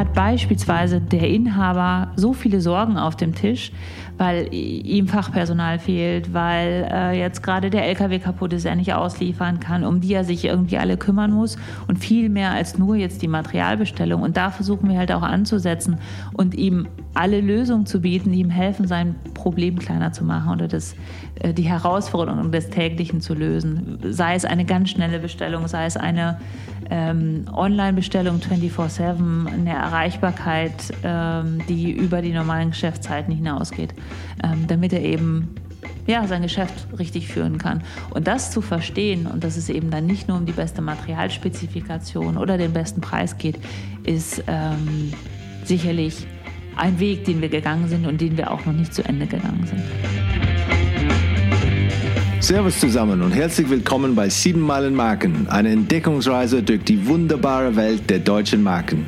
hat beispielsweise der Inhaber so viele Sorgen auf dem Tisch, weil ihm Fachpersonal fehlt, weil äh, jetzt gerade der LKW kaputt ist, er nicht ausliefern kann, um die er sich irgendwie alle kümmern muss und viel mehr als nur jetzt die Materialbestellung. Und da versuchen wir halt auch anzusetzen und ihm alle Lösungen zu bieten, die ihm helfen, sein Problem kleiner zu machen oder das, äh, die Herausforderungen des täglichen zu lösen. Sei es eine ganz schnelle Bestellung, sei es eine ähm, Online-Bestellung 24-7, eine Erreichbarkeit, ähm, die über die normalen Geschäftszeiten hinausgeht, ähm, damit er eben ja, sein Geschäft richtig führen kann. Und das zu verstehen und dass es eben dann nicht nur um die beste Materialspezifikation oder den besten Preis geht, ist ähm, sicherlich ein Weg, den wir gegangen sind und den wir auch noch nicht zu Ende gegangen sind. Servus zusammen und herzlich willkommen bei 7 Meilen Marken, eine Entdeckungsreise durch die wunderbare Welt der deutschen Marken.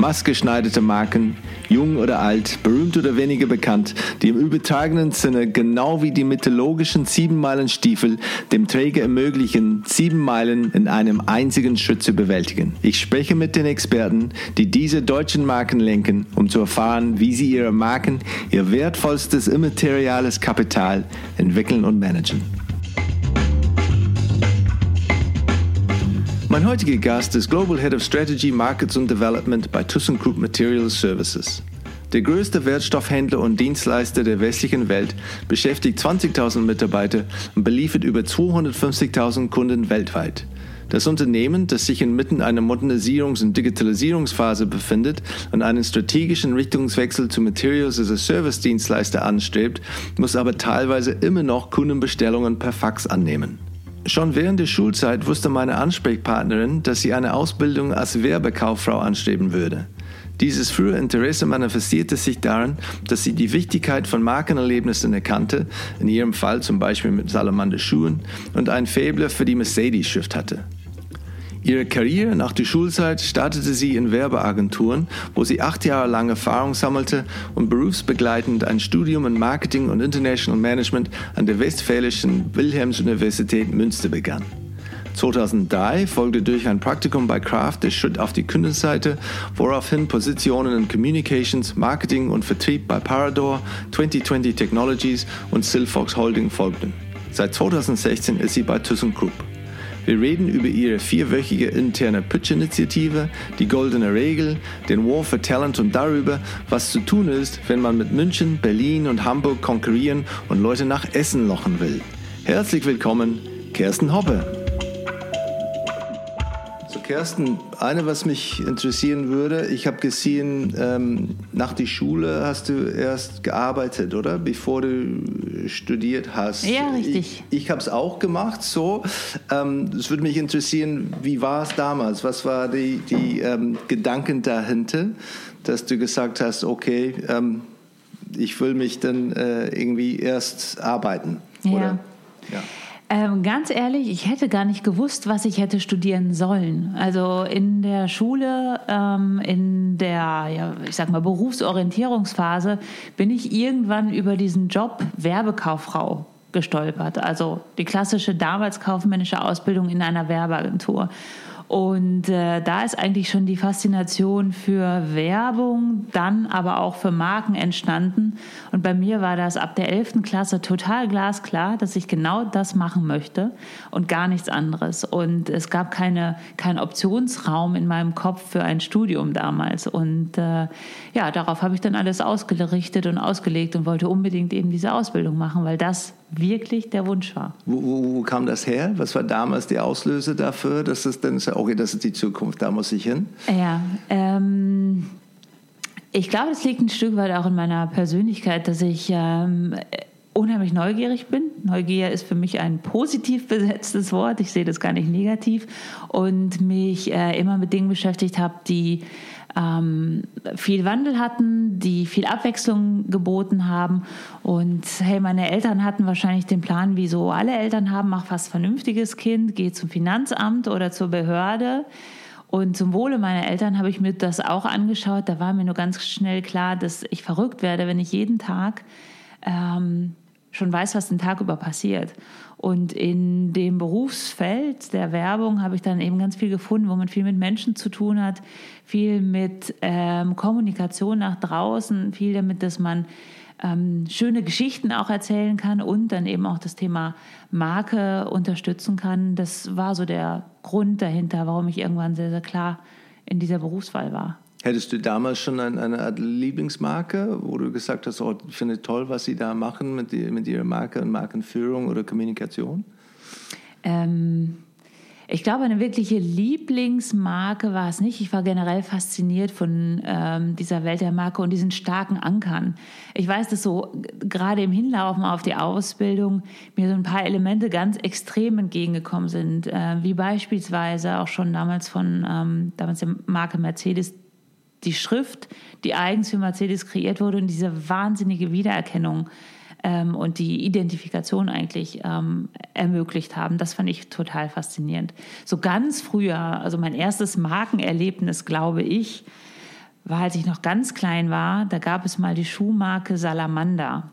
Maßgeschneiderte Marken, jung oder alt, berühmt oder weniger bekannt, die im übertragenen Sinne genau wie die mythologischen 7 Meilen Stiefel dem Träger ermöglichen, 7 Meilen in einem einzigen Schritt zu bewältigen. Ich spreche mit den Experten, die diese deutschen Marken lenken, um zu erfahren, wie sie ihre Marken, ihr wertvollstes immateriales Kapital entwickeln und managen. Mein heutiger Gast ist Global Head of Strategy, Markets und Development bei ThyssenKrupp Materials Services. Der größte Wertstoffhändler und Dienstleister der westlichen Welt beschäftigt 20.000 Mitarbeiter und beliefert über 250.000 Kunden weltweit. Das Unternehmen, das sich inmitten einer Modernisierungs- und Digitalisierungsphase befindet und einen strategischen Richtungswechsel zu Materials as a Service Dienstleister anstrebt, muss aber teilweise immer noch Kundenbestellungen per Fax annehmen. Schon während der Schulzeit wusste meine Ansprechpartnerin, dass sie eine Ausbildung als Werbekauffrau anstreben würde. Dieses frühe Interesse manifestierte sich darin, dass sie die Wichtigkeit von Markenerlebnissen erkannte, in ihrem Fall zum Beispiel mit Salamander Schuhen, und ein Faible für die Mercedes-Schrift hatte. Ihre Karriere nach der Schulzeit startete sie in Werbeagenturen, wo sie acht Jahre lang Erfahrung sammelte und berufsbegleitend ein Studium in Marketing und International Management an der Westfälischen Wilhelms-Universität Münster begann. 2003 folgte durch ein Praktikum bei Kraft der Schritt auf die Kundenseite, woraufhin Positionen in Communications, Marketing und Vertrieb bei Parador, 2020 Technologies und Silfox Holding folgten. Seit 2016 ist sie bei ThyssenKrupp. Wir reden über ihre vierwöchige interne Pitch-Initiative, die Goldene Regel, den War for Talent und darüber, was zu tun ist, wenn man mit München, Berlin und Hamburg konkurrieren und Leute nach Essen lochen will. Herzlich willkommen, Kersten Hoppe. Kersten, eine, was mich interessieren würde, ich habe gesehen, ähm, nach der Schule hast du erst gearbeitet, oder? Bevor du studiert hast. Ja, richtig. Ich, ich habe es auch gemacht, so. Ähm, es würde mich interessieren, wie war es damals? Was waren die, die ähm, Gedanken dahinter, dass du gesagt hast, okay, ähm, ich will mich dann äh, irgendwie erst arbeiten, ja. oder? Ja. Ähm, ganz ehrlich, ich hätte gar nicht gewusst, was ich hätte studieren sollen. Also in der Schule, ähm, in der, ja, ich sag mal, Berufsorientierungsphase bin ich irgendwann über diesen Job Werbekauffrau gestolpert. Also die klassische damals kaufmännische Ausbildung in einer Werbeagentur. Und äh, da ist eigentlich schon die Faszination für Werbung, dann aber auch für Marken entstanden. Und bei mir war das ab der 11. Klasse total glasklar, dass ich genau das machen möchte und gar nichts anderes. Und es gab keine, keinen Optionsraum in meinem Kopf für ein Studium damals. Und äh, ja, darauf habe ich dann alles ausgerichtet und ausgelegt und wollte unbedingt eben diese Ausbildung machen, weil das wirklich der Wunsch war. Wo, wo, wo, kam das her? Was war damals die Auslöse dafür, dass es dann so, okay, das ist die Zukunft, da muss ich hin? Ja, ähm, ich glaube, es liegt ein Stück weit auch in meiner Persönlichkeit, dass ich ähm, unheimlich neugierig bin. Neugier ist für mich ein positiv besetztes Wort. Ich sehe das gar nicht negativ und mich äh, immer mit Dingen beschäftigt habe, die ähm, viel Wandel hatten, die viel Abwechslung geboten haben. Und hey, meine Eltern hatten wahrscheinlich den Plan, wie so alle Eltern haben, mach was Vernünftiges Kind, geh zum Finanzamt oder zur Behörde. Und zum Wohle meiner Eltern habe ich mir das auch angeschaut. Da war mir nur ganz schnell klar, dass ich verrückt werde, wenn ich jeden Tag ähm, schon weiß, was den Tag über passiert. Und in dem Berufsfeld der Werbung habe ich dann eben ganz viel gefunden, wo man viel mit Menschen zu tun hat, viel mit ähm, Kommunikation nach draußen, viel damit, dass man ähm, schöne Geschichten auch erzählen kann und dann eben auch das Thema Marke unterstützen kann. Das war so der Grund dahinter, warum ich irgendwann sehr, sehr klar in dieser Berufswahl war. Hättest du damals schon eine, eine Lieblingsmarke, wo du gesagt hast, oh, ich finde toll, was sie da machen mit, die, mit ihrer Marke und Markenführung oder Kommunikation? Ähm, ich glaube, eine wirkliche Lieblingsmarke war es nicht. Ich war generell fasziniert von ähm, dieser Welt der Marke und diesen starken Ankern. Ich weiß, dass so gerade im Hinlaufen auf die Ausbildung mir so ein paar Elemente ganz extrem entgegengekommen sind, äh, wie beispielsweise auch schon damals von ähm, damals der Marke Mercedes die Schrift, die eigens für Mercedes kreiert wurde und diese wahnsinnige Wiedererkennung ähm, und die Identifikation eigentlich ähm, ermöglicht haben. Das fand ich total faszinierend. So ganz früher, also mein erstes Markenerlebnis, glaube ich, war, als ich noch ganz klein war, da gab es mal die Schuhmarke Salamander.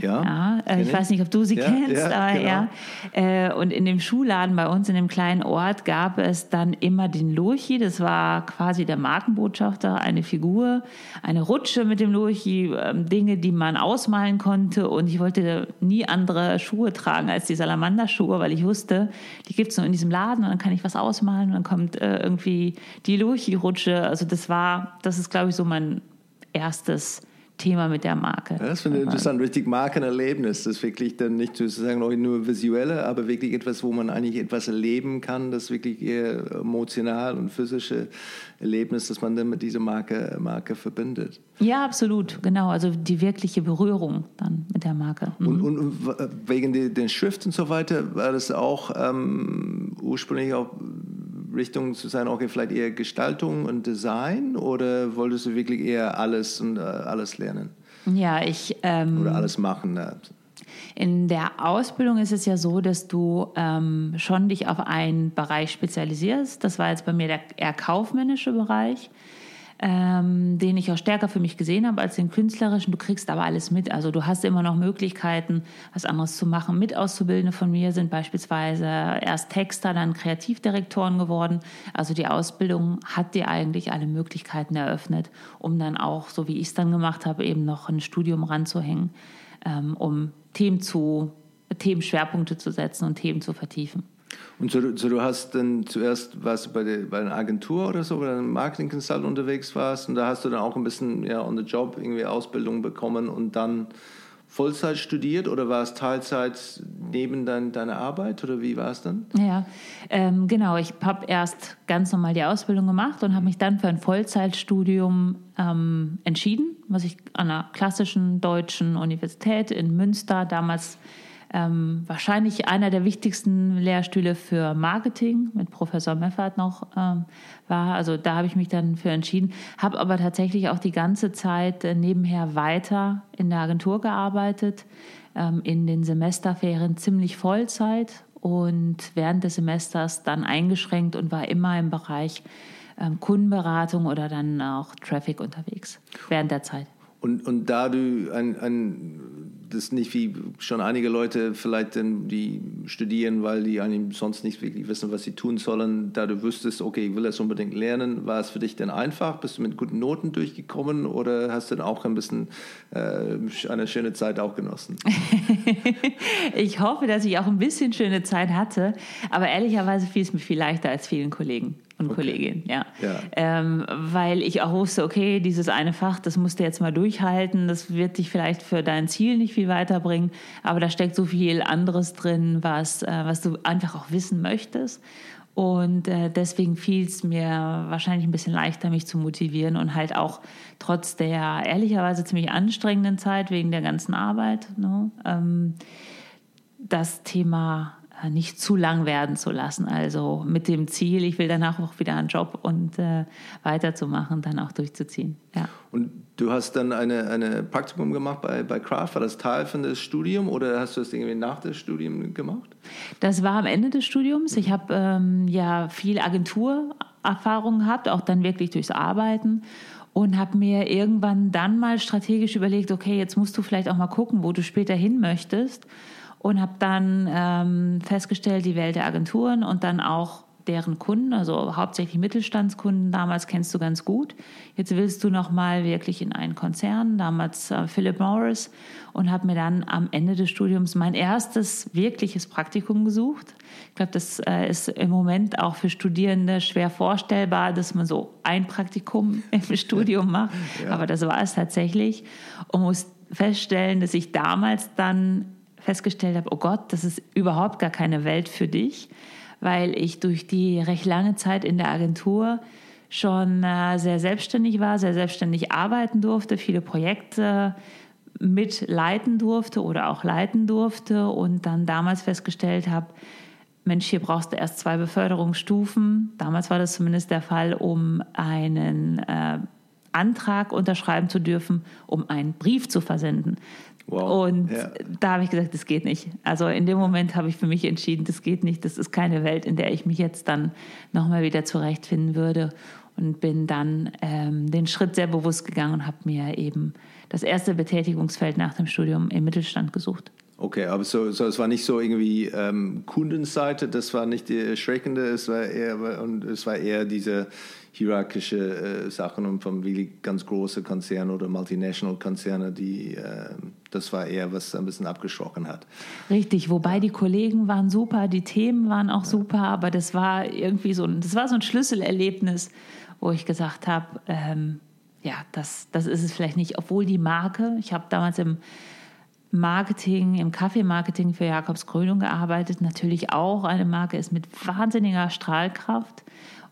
Ja. ja äh, ich weiß nicht, ob du sie ja, kennst, ja, aber genau. ja. Äh, und in dem Schuhladen bei uns in dem kleinen Ort gab es dann immer den Lurchi. Das war quasi der Markenbotschafter, eine Figur, eine Rutsche mit dem Lurchi, ähm, Dinge, die man ausmalen konnte. Und ich wollte nie andere Schuhe tragen als die Salamander-Schuhe, weil ich wusste, die gibt es nur in diesem Laden und dann kann ich was ausmalen und dann kommt äh, irgendwie die Lurchi-Rutsche. Also das war, das ist, glaube ich, so mein erstes Thema mit der Marke. Ja, das finde ich interessant, richtig Markenerlebnis. Das ist wirklich dann nicht sozusagen nur visuelle, aber wirklich etwas, wo man eigentlich etwas erleben kann, das wirklich eher emotional und physische Erlebnis, das man dann mit dieser Marke, Marke verbindet. Ja, absolut, genau. Also die wirkliche Berührung dann mit der Marke. Mhm. Und, und, wegen den Schrift und so weiter war das auch ähm, ursprünglich auch Richtung zu sein, okay, vielleicht eher Gestaltung und Design oder wolltest du wirklich eher alles und äh, alles lernen? Ja, ich. Ähm, oder alles machen? Ne? In der Ausbildung ist es ja so, dass du ähm, schon dich auf einen Bereich spezialisierst. Das war jetzt bei mir der eher kaufmännische Bereich ähm, den ich auch stärker für mich gesehen habe als den künstlerischen. Du kriegst aber alles mit. Also du hast immer noch Möglichkeiten, was anderes zu machen. Mit Auszubildende von mir sind beispielsweise erst Texter, dann Kreativdirektoren geworden. Also die Ausbildung hat dir eigentlich alle Möglichkeiten eröffnet, um dann auch, so wie ich es dann gemacht habe, eben noch ein Studium ranzuhängen, ähm, um Themen zu Themenschwerpunkte zu setzen und Themen zu vertiefen. Und so, so, du hast dann zuerst was bei, der, bei einer Agentur oder so, oder einem Marketing Consult unterwegs warst und da hast du dann auch ein bisschen ja, on the job irgendwie Ausbildung bekommen und dann Vollzeit studiert oder war es Teilzeit neben dein, deiner Arbeit oder wie war es dann? Ja, ähm, genau. Ich habe erst ganz normal die Ausbildung gemacht und habe mich dann für ein Vollzeitstudium ähm, entschieden, was ich an einer klassischen deutschen Universität in Münster damals ähm, wahrscheinlich einer der wichtigsten Lehrstühle für Marketing mit Professor Meffert noch ähm, war. Also da habe ich mich dann für entschieden, habe aber tatsächlich auch die ganze Zeit äh, nebenher weiter in der Agentur gearbeitet, ähm, in den Semesterferien ziemlich Vollzeit und während des Semesters dann eingeschränkt und war immer im Bereich ähm, Kundenberatung oder dann auch Traffic unterwegs während der Zeit. Und, und da du ein, ein, das nicht wie schon einige Leute vielleicht, die studieren, weil die eigentlich sonst nicht wirklich wissen, was sie tun sollen, da du wüsstest, okay, ich will das unbedingt lernen, war es für dich denn einfach? Bist du mit guten Noten durchgekommen oder hast du dann auch ein bisschen äh, eine schöne Zeit auch genossen? ich hoffe, dass ich auch ein bisschen schöne Zeit hatte, aber ehrlicherweise fiel es mir viel leichter als vielen Kollegen und okay. Kollegin, ja. ja. Ähm, weil ich auch wusste, okay, dieses eine Fach, das musst du jetzt mal durchhalten, das wird dich vielleicht für dein Ziel nicht viel weiterbringen, aber da steckt so viel anderes drin, was, äh, was du einfach auch wissen möchtest. Und äh, deswegen fiel es mir wahrscheinlich ein bisschen leichter, mich zu motivieren und halt auch trotz der ehrlicherweise ziemlich anstrengenden Zeit wegen der ganzen Arbeit, ne, ähm, das Thema nicht zu lang werden zu lassen. Also mit dem Ziel, ich will danach auch wieder einen Job und äh, weiterzumachen, dann auch durchzuziehen. Ja. Und du hast dann eine, eine Praktikum gemacht bei, bei Kraft. War das Teil von das Studium oder hast du das irgendwie nach dem Studium gemacht? Das war am Ende des Studiums. Ich habe ähm, ja viel Agenturerfahrung gehabt, auch dann wirklich durchs Arbeiten und habe mir irgendwann dann mal strategisch überlegt, okay, jetzt musst du vielleicht auch mal gucken, wo du später hin möchtest und habe dann ähm, festgestellt, die Welt der Agenturen und dann auch deren Kunden, also hauptsächlich Mittelstandskunden, damals kennst du ganz gut. Jetzt willst du noch mal wirklich in einen Konzern, damals äh, Philip Morris und habe mir dann am Ende des Studiums mein erstes wirkliches Praktikum gesucht. Ich glaube, das äh, ist im Moment auch für Studierende schwer vorstellbar, dass man so ein Praktikum im Studium macht, ja. aber das war es tatsächlich und muss feststellen, dass ich damals dann festgestellt habe, oh Gott, das ist überhaupt gar keine Welt für dich weil ich durch die recht lange Zeit in der Agentur schon äh, sehr selbstständig war, sehr selbstständig arbeiten durfte, viele Projekte mitleiten durfte oder auch leiten durfte und dann damals festgestellt habe, Mensch, hier brauchst du erst zwei Beförderungsstufen. Damals war das zumindest der Fall, um einen äh, Antrag unterschreiben zu dürfen, um einen Brief zu versenden. Wow. Und ja. da habe ich gesagt, das geht nicht. Also in dem Moment habe ich für mich entschieden, das geht nicht. Das ist keine Welt, in der ich mich jetzt dann nochmal wieder zurechtfinden würde. Und bin dann ähm, den Schritt sehr bewusst gegangen und habe mir eben das erste Betätigungsfeld nach dem Studium im Mittelstand gesucht. Okay, aber so, so, es war nicht so irgendwie ähm, Kundenseite, das war nicht die erschreckende, es war eher, und es war eher diese hierarchische äh, Sachen und von wie ganz große Konzerne oder Multinational-Konzerne, die äh, das war eher, was ein bisschen abgeschrocken hat. Richtig, wobei die Kollegen waren super, die Themen waren auch ja. super, aber das war irgendwie so, das war so ein Schlüsselerlebnis, wo ich gesagt habe, ähm, ja, das, das ist es vielleicht nicht, obwohl die Marke, ich habe damals im Marketing, im Kaffeemarketing für Jakobs Krönung gearbeitet, natürlich auch eine Marke ist mit wahnsinniger Strahlkraft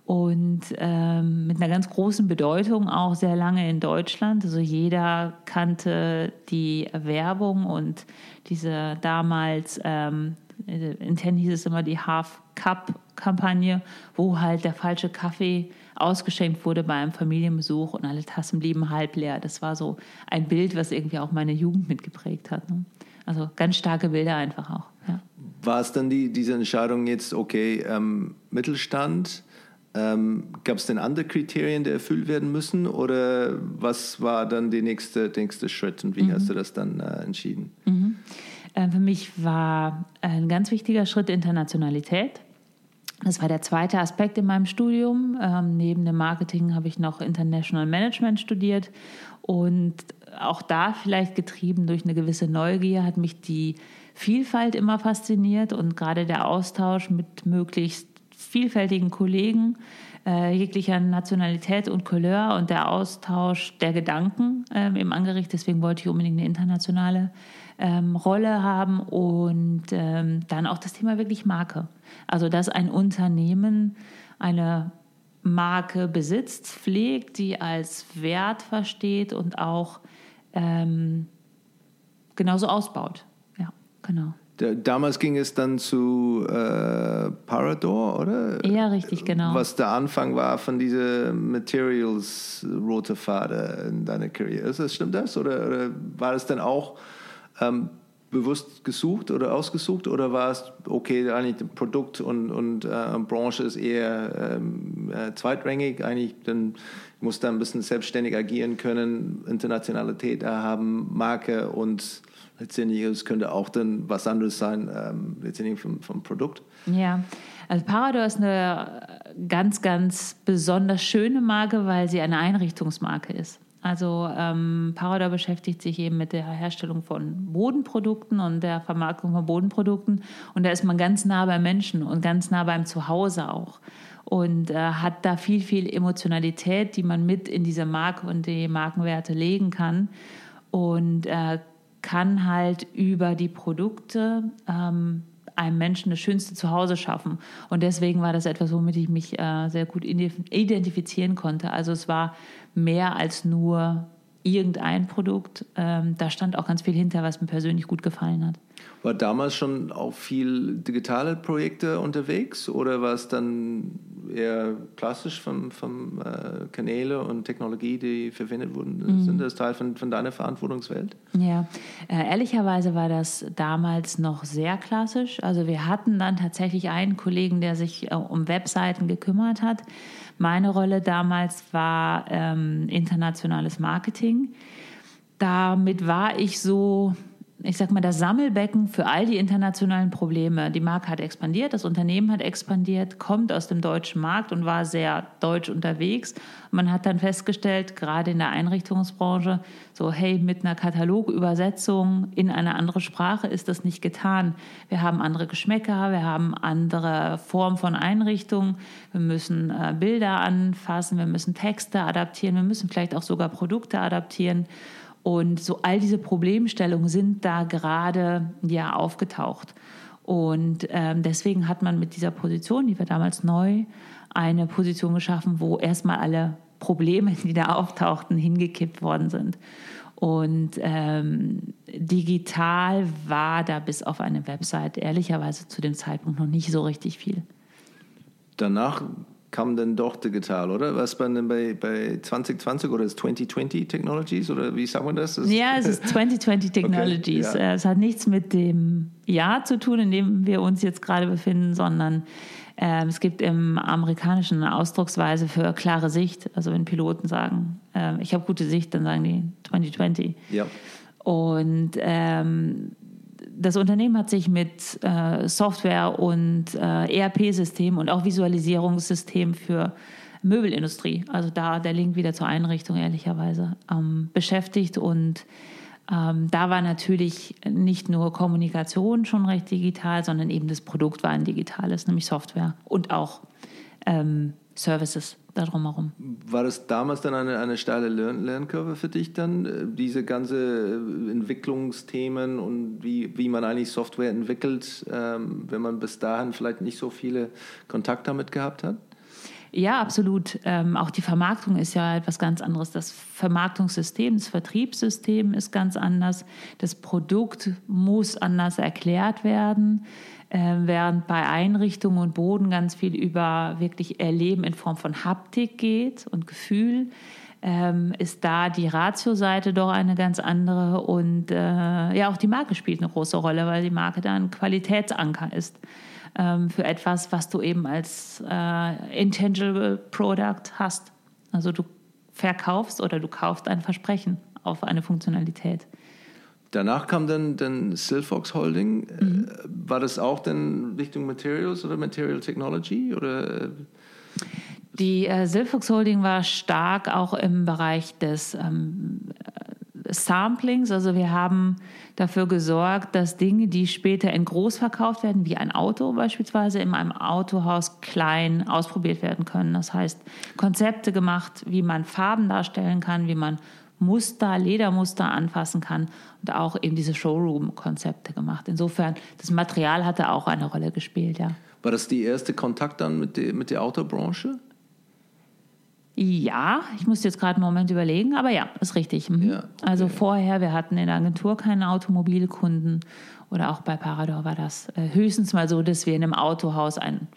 und ähm, mit einer ganz großen Bedeutung auch sehr lange in Deutschland. Also jeder kannte die Werbung und diese damals, ähm, intern hieß es immer die Half-Cup-Kampagne, wo halt der falsche Kaffee ausgeschenkt wurde bei einem Familienbesuch und alle Tassen blieben halb leer. Das war so ein Bild, was irgendwie auch meine Jugend mitgeprägt hat. Ne? Also ganz starke Bilder einfach auch. Ja. War es dann die, diese Entscheidung jetzt, okay, ähm, Mittelstand, ähm, Gab es denn andere Kriterien, die erfüllt werden müssen oder was war dann der nächste, nächste Schritt und wie mhm. hast du das dann äh, entschieden? Mhm. Äh, für mich war ein ganz wichtiger Schritt Internationalität. Das war der zweite Aspekt in meinem Studium. Ähm, neben dem Marketing habe ich noch International Management studiert und auch da vielleicht getrieben durch eine gewisse Neugier hat mich die Vielfalt immer fasziniert und gerade der Austausch mit möglichst vielfältigen Kollegen äh, jeglicher Nationalität und Couleur und der Austausch der Gedanken ähm, im Angericht. Deswegen wollte ich unbedingt eine internationale ähm, Rolle haben und ähm, dann auch das Thema wirklich Marke. Also dass ein Unternehmen eine Marke besitzt, pflegt, die als Wert versteht und auch ähm, genauso ausbaut. Ja, genau. Damals ging es dann zu äh, Parador, oder? Ja, richtig, genau. Was der Anfang war von dieser Materials rote Faden in deiner Karriere. Ist das, stimmt das? Oder, oder war es dann auch ähm, bewusst gesucht oder ausgesucht? Oder war es, okay, eigentlich Produkt und, und äh, Branche ist eher ähm, äh, zweitrangig, eigentlich dann muss da ein bisschen selbstständig agieren können, Internationalität haben, Marke und letztendlich, es könnte auch dann was anderes sein, ähm, letztendlich vom, vom Produkt. Ja, also Parador ist eine ganz, ganz besonders schöne Marke, weil sie eine Einrichtungsmarke ist. Also ähm, Parador beschäftigt sich eben mit der Herstellung von Bodenprodukten und der Vermarktung von Bodenprodukten. Und da ist man ganz nah beim Menschen und ganz nah beim Zuhause auch. Und äh, hat da viel, viel Emotionalität, die man mit in diese Marke und die Markenwerte legen kann. Und äh, kann halt über die Produkte ähm, einem Menschen das schönste Zuhause schaffen. Und deswegen war das etwas, womit ich mich äh, sehr gut identifizieren konnte. Also es war mehr als nur irgendein Produkt. Ähm, da stand auch ganz viel hinter, was mir persönlich gut gefallen hat. War damals schon auch viel digitale Projekte unterwegs oder war es dann eher klassisch von, von äh, Kanäle und Technologie, die verwendet wurden? Mhm. Sind das Teil von, von deiner Verantwortungswelt? Ja, äh, ehrlicherweise war das damals noch sehr klassisch. Also wir hatten dann tatsächlich einen Kollegen, der sich äh, um Webseiten gekümmert hat. Meine Rolle damals war ähm, internationales Marketing. Damit war ich so ich sag mal, das Sammelbecken für all die internationalen Probleme. Die Marke hat expandiert, das Unternehmen hat expandiert, kommt aus dem deutschen Markt und war sehr deutsch unterwegs. Man hat dann festgestellt, gerade in der Einrichtungsbranche, so, hey, mit einer Katalogübersetzung in eine andere Sprache ist das nicht getan. Wir haben andere Geschmäcker, wir haben andere Formen von Einrichtungen, wir müssen äh, Bilder anfassen, wir müssen Texte adaptieren, wir müssen vielleicht auch sogar Produkte adaptieren. Und so all diese Problemstellungen sind da gerade ja aufgetaucht. Und ähm, deswegen hat man mit dieser Position, die wir damals neu, eine Position geschaffen, wo erstmal alle Probleme, die da auftauchten, hingekippt worden sind. Und ähm, digital war da bis auf eine Website ehrlicherweise zu dem Zeitpunkt noch nicht so richtig viel. Danach kam dann doch digital, oder? Was man denn bei, bei 2020 oder ist 2020 Technologies oder wie sagt man das? das ja, es ist 2020 Technologies. Okay, ja. Es hat nichts mit dem Jahr zu tun, in dem wir uns jetzt gerade befinden, sondern äh, es gibt im amerikanischen eine Ausdrucksweise für klare Sicht. Also wenn Piloten sagen, äh, ich habe gute Sicht, dann sagen die 2020. Ja. Und ähm, das Unternehmen hat sich mit äh, Software und äh, ERP-System und auch Visualisierungssystem für Möbelindustrie, also da der Link wieder zur Einrichtung ehrlicherweise, ähm, beschäftigt. Und ähm, da war natürlich nicht nur Kommunikation schon recht digital, sondern eben das Produkt war ein digitales, nämlich Software und auch ähm, Services darum herum. War das damals dann eine, eine steile Lern Lernkurve für dich dann, äh, diese ganze äh, Entwicklungsthemen und wie, wie man eigentlich Software entwickelt, ähm, wenn man bis dahin vielleicht nicht so viele Kontakte damit gehabt hat? Ja, absolut. Ähm, auch die Vermarktung ist ja etwas ganz anderes. Das Vermarktungssystem, das Vertriebssystem ist ganz anders. Das Produkt muss anders erklärt werden. Äh, während bei Einrichtungen und Boden ganz viel über wirklich Erleben in Form von Haptik geht und Gefühl, ähm, ist da die Ratio-Seite doch eine ganz andere. Und äh, ja, auch die Marke spielt eine große Rolle, weil die Marke da ein Qualitätsanker ist ähm, für etwas, was du eben als äh, intangible Product hast. Also du verkaufst oder du kaufst ein Versprechen auf eine Funktionalität. Danach kam dann, dann Silfox Holding. Mhm. Äh, war das auch dann Richtung Materials oder Material Technology? Oder? Die äh, Silfox Holding war stark auch im Bereich des ähm, Samplings. Also wir haben dafür gesorgt, dass Dinge, die später in groß verkauft werden, wie ein Auto beispielsweise, in einem Autohaus klein ausprobiert werden können. Das heißt, Konzepte gemacht, wie man Farben darstellen kann, wie man Muster, Ledermuster anfassen kann und auch eben diese Showroom-Konzepte gemacht. Insofern, das Material hatte auch eine Rolle gespielt, ja. War das die erste Kontakt dann mit, der, mit der Autobranche? Ja, ich muss jetzt gerade einen Moment überlegen, aber ja, ist richtig. Mhm. Ja, okay. Also vorher, wir hatten in der Agentur keine Automobilkunden oder auch bei Parador war das äh, höchstens mal so, dass wir in einem Autohaus ein,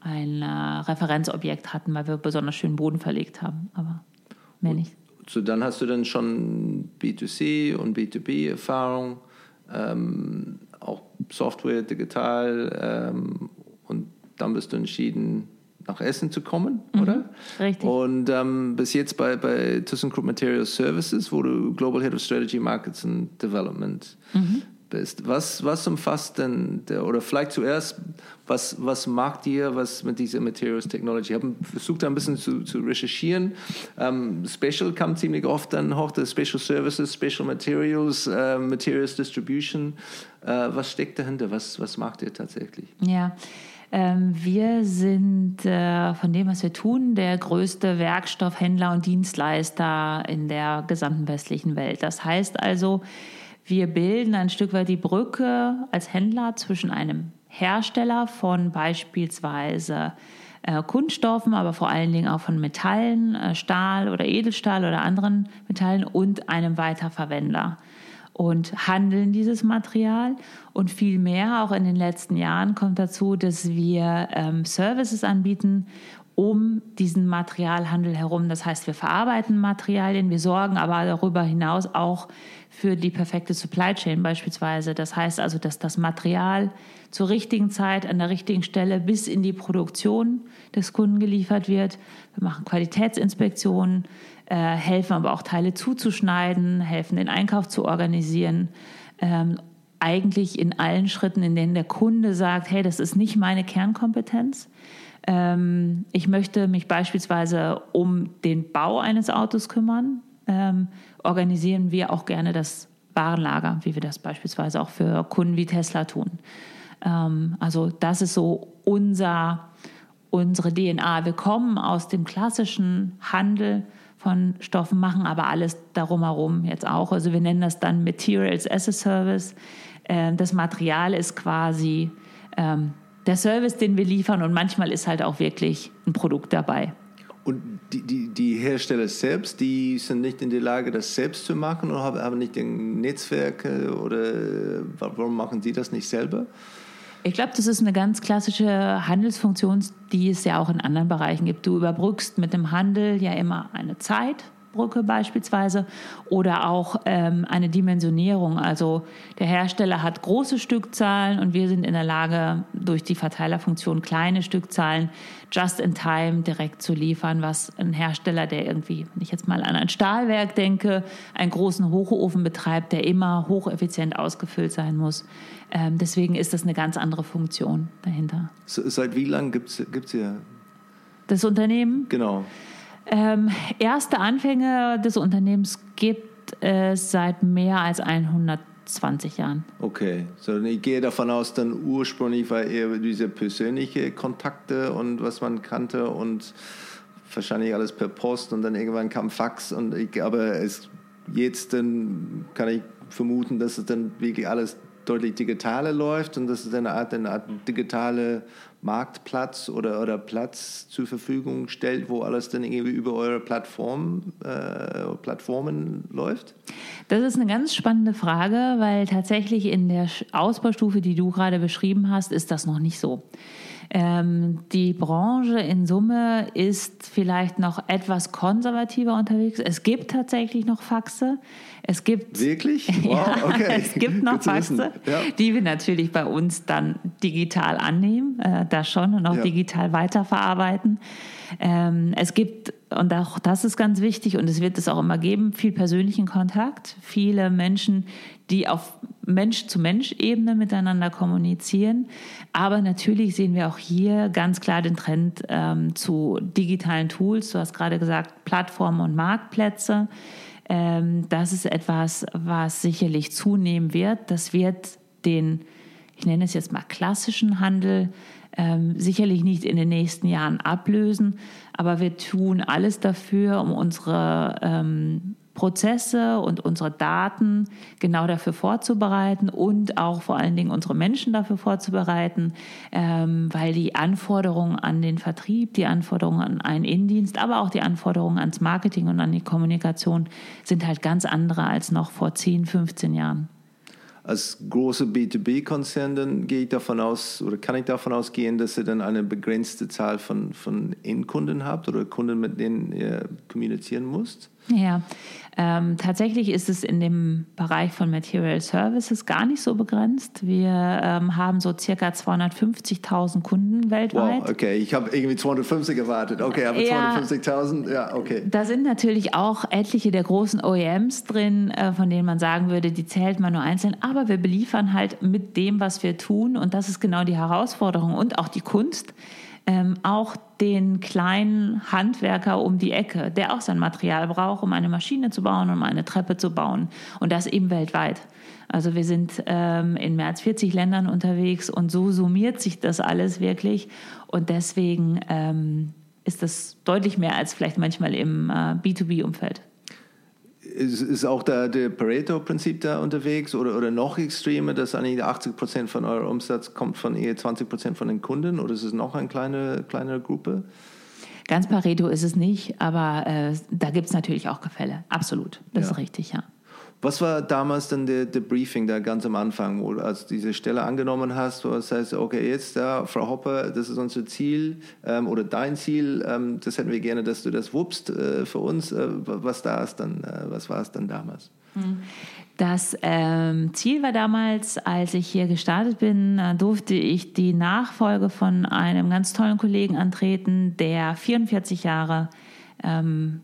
ein äh, Referenzobjekt hatten, weil wir besonders schön Boden verlegt haben, aber mehr nicht so dann hast du dann schon B2C und B2B-Erfahrung, ähm, auch Software, digital ähm, und dann bist du entschieden, nach Essen zu kommen, mhm, oder? Richtig. Und ähm, bis jetzt bei, bei ThyssenKrupp Material Services, wo du Global Head of Strategy, Markets and Development mhm bist. Was, was umfasst denn, der, oder vielleicht zuerst, was, was mag dir was mit dieser Materials Technology? Ich habe versucht, ein bisschen zu, zu recherchieren. Ähm, Special kam ziemlich oft dann hoch, Special Services, Special Materials, uh, Materials Distribution. Uh, was steckt dahinter? Was, was mag dir tatsächlich? Ja. Ähm, wir sind äh, von dem, was wir tun, der größte Werkstoffhändler und Dienstleister in der gesamten westlichen Welt. Das heißt also, wir bilden ein Stück weit die Brücke als Händler zwischen einem Hersteller von beispielsweise äh, Kunststoffen, aber vor allen Dingen auch von Metallen, äh, Stahl oder Edelstahl oder anderen Metallen und einem Weiterverwender und handeln dieses Material. Und viel mehr, auch in den letzten Jahren, kommt dazu, dass wir ähm, Services anbieten, um diesen Materialhandel herum. Das heißt, wir verarbeiten Materialien, wir sorgen aber darüber hinaus auch für die perfekte Supply Chain beispielsweise. Das heißt also, dass das Material zur richtigen Zeit an der richtigen Stelle bis in die Produktion des Kunden geliefert wird. Wir machen Qualitätsinspektionen, äh, helfen aber auch Teile zuzuschneiden, helfen den Einkauf zu organisieren, Ähm, eigentlich in allen Schritten, in denen der Kunde sagt, hey, das ist nicht meine Kernkompetenz. Ähm, ich möchte mich beispielsweise um den Bau eines Autos kümmern. Ähm, organisieren wir auch gerne das Warenlager, wie wir das beispielsweise auch für Kunden wie Tesla tun. Ähm, also das ist so unser, unsere DNA. Wir kommen aus dem klassischen Handel von Stoffen, machen aber alles darum herum jetzt auch. Also wir nennen das dann Materials as a Service. Ähm, das Material ist quasi ähm, der Service, den wir liefern und manchmal ist halt auch wirklich ein Produkt dabei. Und die, die, die Hersteller selbst, die sind nicht in der Lage, das selbst zu machen oder haben nicht den Netzwerke oder warum machen die das nicht selber? Ich glaube, das ist eine ganz klassische Handelsfunktion, die es ja auch in anderen Bereichen gibt. Du überbrückst mit dem Handel ja immer eine Zeit Brücke beispielsweise oder auch ähm, eine Dimensionierung. Also der Hersteller hat große Stückzahlen und wir sind in der Lage, durch die Verteilerfunktion kleine Stückzahlen just in time direkt zu liefern, was ein Hersteller, der irgendwie, wenn ich jetzt mal an ein Stahlwerk denke, einen großen Hochofen betreibt, der immer hocheffizient ausgefüllt sein muss. Ähm, deswegen ist das eine ganz andere Funktion dahinter. So, seit wie lang gibt es hier? Das Unternehmen? Genau. Ähm, erste Anfänge des Unternehmens gibt es seit mehr als 120 Jahren. Okay, so ich gehe davon aus, dann ursprünglich war eher diese persönliche Kontakte und was man kannte und wahrscheinlich alles per Post und dann irgendwann kam Fax und ich, aber es, jetzt dann kann ich vermuten, dass es dann wirklich alles deutlich digitaler läuft und dass es eine Art, eine Art digitale Marktplatz oder, oder Platz zur Verfügung stellt, wo alles dann irgendwie über eure Plattform, äh, Plattformen läuft? Das ist eine ganz spannende Frage, weil tatsächlich in der Ausbaustufe, die du gerade beschrieben hast, ist das noch nicht so. Ähm, die Branche in Summe ist vielleicht noch etwas konservativer unterwegs. Es gibt tatsächlich noch Faxe. Es gibt wirklich? Wow, ja, okay. es gibt noch Faxe, ja. die wir natürlich bei uns dann digital annehmen, äh, das schon und auch ja. digital weiterverarbeiten. Ähm, es gibt und auch das ist ganz wichtig und es wird es auch immer geben, viel persönlichen Kontakt, viele Menschen, die auf Mensch-zu-Mensch-Ebene miteinander kommunizieren. Aber natürlich sehen wir auch hier ganz klar den Trend ähm, zu digitalen Tools. Du hast gerade gesagt, Plattformen und Marktplätze. Ähm, das ist etwas, was sicherlich zunehmen wird. Das wird den, ich nenne es jetzt mal klassischen Handel, ähm, sicherlich nicht in den nächsten Jahren ablösen, aber wir tun alles dafür, um unsere ähm, Prozesse und unsere Daten genau dafür vorzubereiten und auch vor allen Dingen unsere Menschen dafür vorzubereiten, ähm, weil die Anforderungen an den Vertrieb, die Anforderungen an einen Innendienst, aber auch die Anforderungen ans Marketing und an die Kommunikation sind halt ganz andere als noch vor 10, 15 Jahren als große B2B-Konzern, dann gehe ich davon aus oder kann ich davon ausgehen, dass ihr dann eine begrenzte Zahl von, von Endkunden habt oder Kunden, mit denen ihr kommunizieren müsst? Ja, ähm, tatsächlich ist es in dem Bereich von Material Services gar nicht so begrenzt. Wir ähm, haben so circa 250.000 Kunden weltweit. Wow, okay, ich habe irgendwie 250 erwartet. Okay, aber ja, 250.000, ja, okay. Da sind natürlich auch etliche der großen OEMs drin, äh, von denen man sagen würde, die zählt man nur einzeln. Aber wir beliefern halt mit dem, was wir tun. Und das ist genau die Herausforderung und auch die Kunst ähm, auch den kleinen Handwerker um die Ecke, der auch sein Material braucht, um eine Maschine zu bauen, um eine Treppe zu bauen. Und das eben weltweit. Also wir sind ähm, in mehr als 40 Ländern unterwegs und so summiert sich das alles wirklich. Und deswegen ähm, ist das deutlich mehr als vielleicht manchmal im äh, B2B-Umfeld ist, ist auch da der Pareto-Prinzip da unterwegs oder, oder noch extremer, dass eigentlich 80 Prozent von eurem Umsatz kommt von eher 20 Prozent von den Kunden oder ist es noch eine kleine, kleine Gruppe? Ganz Pareto ist es nicht, aber äh, da gibt es natürlich auch Gefälle. Absolut, das ja. ist richtig, ja. Was war damals dann der, der Briefing da ganz am Anfang, wo du als diese Stelle angenommen hast, wo das heißt, okay, jetzt da, Frau Hopper, das ist unser Ziel ähm, oder dein Ziel, ähm, das hätten wir gerne, dass du das wuppst äh, für uns. Äh, was da ist dann, äh, was war es dann damals? Hm. Das ähm, Ziel war damals, als ich hier gestartet bin, äh, durfte ich die Nachfolge von einem ganz tollen Kollegen antreten, der 44 Jahre ähm,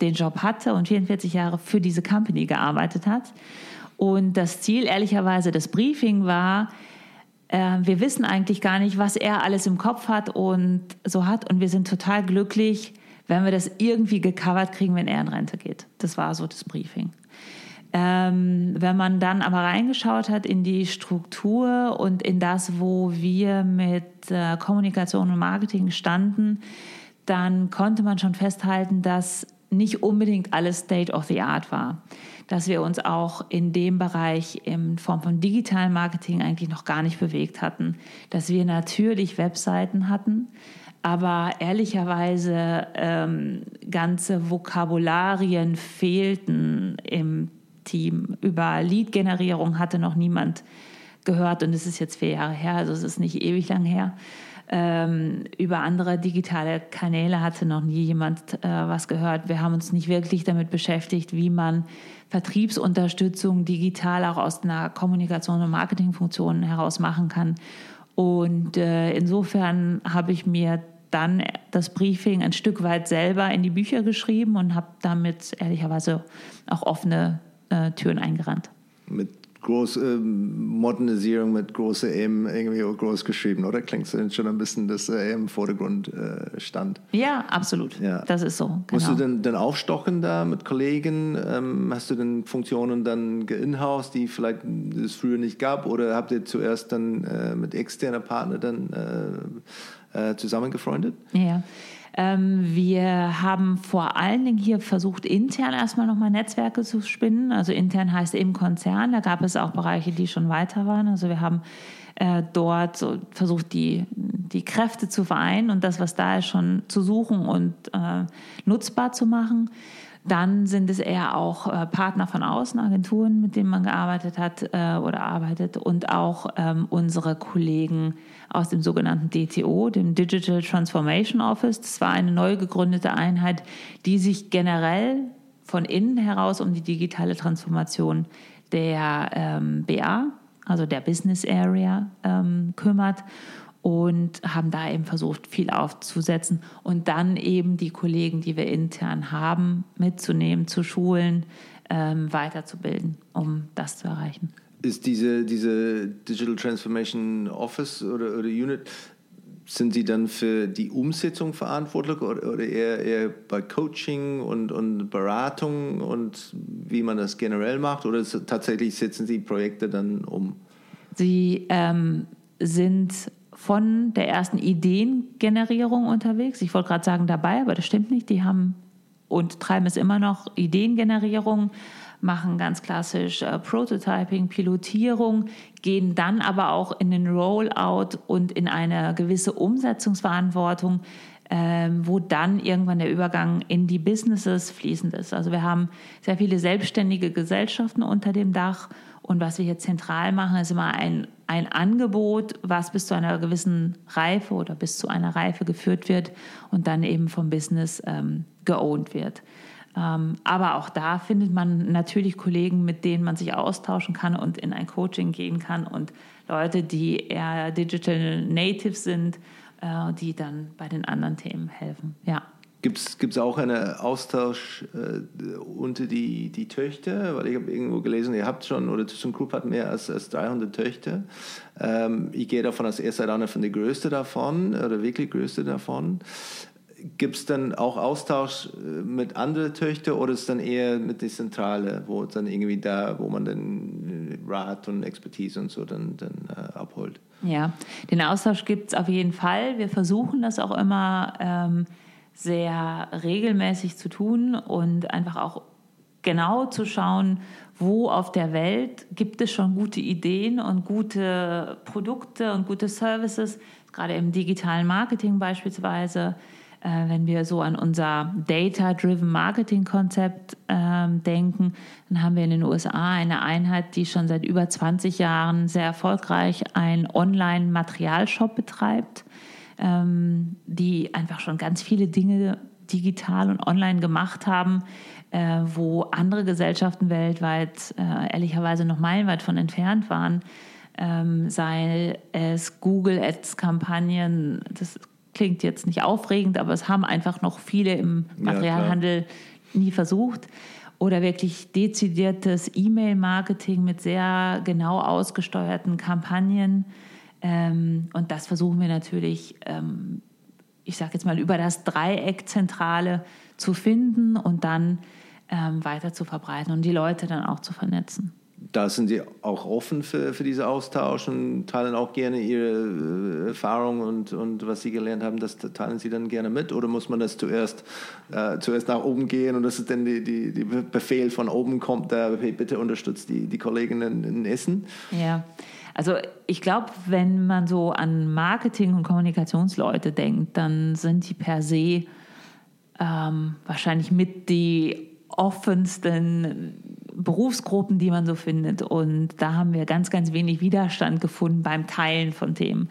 den Job hatte und 44 Jahre für diese Company gearbeitet hat. Und das Ziel, ehrlicherweise, des Briefing war, äh, wir wissen eigentlich gar nicht, was er alles im Kopf hat und so hat. Und wir sind total glücklich, wenn wir das irgendwie gecovert kriegen, wenn er in Rente geht. Das war so das Briefing. Ähm, wenn man dann aber reingeschaut hat in die Struktur und in das, wo wir mit äh, Kommunikation und Marketing standen, dann konnte man schon festhalten, dass nicht unbedingt alles State of the Art war. Dass wir uns auch in dem Bereich in Form von digitalen Marketing eigentlich noch gar nicht bewegt hatten. Dass wir natürlich Webseiten hatten, aber ehrlicherweise ähm, ganze Vokabularien fehlten im Team. Über Lead-Generierung hatte noch niemand gehört und es ist jetzt vier Jahre her, also es ist nicht ewig lang her. Ähm, über andere digitale Kanäle hatte noch nie jemand äh, was gehört. Wir haben uns nicht wirklich damit beschäftigt, wie man Vertriebsunterstützung digital auch aus einer Kommunikation- und Marketingfunktion heraus machen kann. Und äh, insofern habe ich mir dann das Briefing ein Stück weit selber in die Bücher geschrieben und habe damit ehrlicherweise auch offene äh, Türen eingerannt. Mit groß äh, Modernisierung mit große M irgendwie groß geschrieben, oder? Klingt so schon ein bisschen, dass er im Vordergrund äh, stand. Ja, absolut. Ja. Das ist so. Genau. Musst du denn, denn aufstocken da mit Kollegen? Ähm, hast du denn Funktionen dann geinhouse, die vielleicht es früher nicht gab? Oder habt ihr zuerst dann äh, mit externer Partner dann äh, äh, zusammengefreundet? Ja. Ähm, wir haben vor allen Dingen hier versucht, intern erstmal nochmal Netzwerke zu spinnen. Also intern heißt im Konzern. Da gab es auch Bereiche, die schon weiter waren. Also wir haben äh, dort so versucht, die, die Kräfte zu vereinen und das, was da ist, schon zu suchen und äh, nutzbar zu machen. Dann sind es eher auch äh, Partner von außen, Agenturen, mit denen man gearbeitet hat äh, oder arbeitet und auch ähm, unsere Kollegen aus dem sogenannten DTO, dem Digital Transformation Office. Das war eine neu gegründete Einheit, die sich generell von innen heraus um die digitale Transformation der ähm, BA, also der Business Area, ähm, kümmert und haben da eben versucht, viel aufzusetzen und dann eben die Kollegen, die wir intern haben, mitzunehmen, zu schulen, ähm, weiterzubilden, um das zu erreichen. Ist diese, diese Digital Transformation Office oder, oder Unit, sind Sie dann für die Umsetzung verantwortlich oder, oder eher, eher bei Coaching und, und Beratung und wie man das generell macht? Oder tatsächlich setzen Sie Projekte dann um? Sie ähm, sind von der ersten Ideengenerierung unterwegs. Ich wollte gerade sagen dabei, aber das stimmt nicht. Die haben und treiben es immer noch Ideengenerierung, machen ganz klassisch äh, Prototyping, Pilotierung, gehen dann aber auch in den Rollout und in eine gewisse Umsetzungsverantwortung, ähm, wo dann irgendwann der Übergang in die Businesses fließend ist. Also wir haben sehr viele selbstständige Gesellschaften unter dem Dach und was wir hier zentral machen, ist immer ein, ein Angebot, was bis zu einer gewissen Reife oder bis zu einer Reife geführt wird und dann eben vom Business ähm, geowned wird. Ähm, aber auch da findet man natürlich Kollegen, mit denen man sich austauschen kann und in ein Coaching gehen kann und Leute, die eher Digital Natives sind, äh, die dann bei den anderen Themen helfen. Ja. Gibt es auch einen Austausch äh, unter die, die Töchter? Weil ich habe irgendwo gelesen, ihr habt schon, oder ThyssenKrupp hat mehr als, als 300 Töchter. Ähm, ich gehe davon aus, ihr seid einer von der größten davon, oder wirklich größte davon. Gibt es dann auch Austausch äh, mit anderen Töchtern oder ist es dann eher mit der Zentrale, wo dann irgendwie da, wo man dann Rat und Expertise und so dann, dann äh, abholt? Ja, den Austausch gibt es auf jeden Fall. Wir versuchen das auch immer. Ähm, sehr regelmäßig zu tun und einfach auch genau zu schauen, wo auf der Welt gibt es schon gute Ideen und gute Produkte und gute Services, gerade im digitalen Marketing beispielsweise. Äh, wenn wir so an unser Data-Driven Marketing-Konzept äh, denken, dann haben wir in den USA eine Einheit, die schon seit über 20 Jahren sehr erfolgreich einen Online-Materialshop betreibt ähm, die einfach schon ganz viele Dinge digital und online gemacht haben, äh, wo andere Gesellschaften weltweit äh, ehrlicherweise noch meilenweit von entfernt waren. Ähm, sei es Google Ads-Kampagnen, das klingt jetzt nicht aufregend, aber es haben einfach noch viele im Materialhandel ja, nie versucht. oder wirklich dezidiertes E-Mail-Marketing mit sehr genau ausgesteuerten Kampagnen. Ähm, und das versuchen wir natürlich, ähm, ich sage jetzt mal, über das Dreieck Zentrale zu finden und dann ähm, weiter zu verbreiten und die Leute dann auch zu vernetzen da sind Sie auch offen für, für diesen Austausch und teilen auch gerne Ihre äh, Erfahrungen und, und was Sie gelernt haben, das teilen Sie dann gerne mit? Oder muss man das zuerst, äh, zuerst nach oben gehen und das ist dann die, die, die Befehl von oben kommt, da hey, bitte unterstützt die, die Kolleginnen in Essen? Ja. Also ich glaube, wenn man so an Marketing- und Kommunikationsleute denkt, dann sind die per se ähm, wahrscheinlich mit die offensten Berufsgruppen, die man so findet. Und da haben wir ganz, ganz wenig Widerstand gefunden beim Teilen von Themen.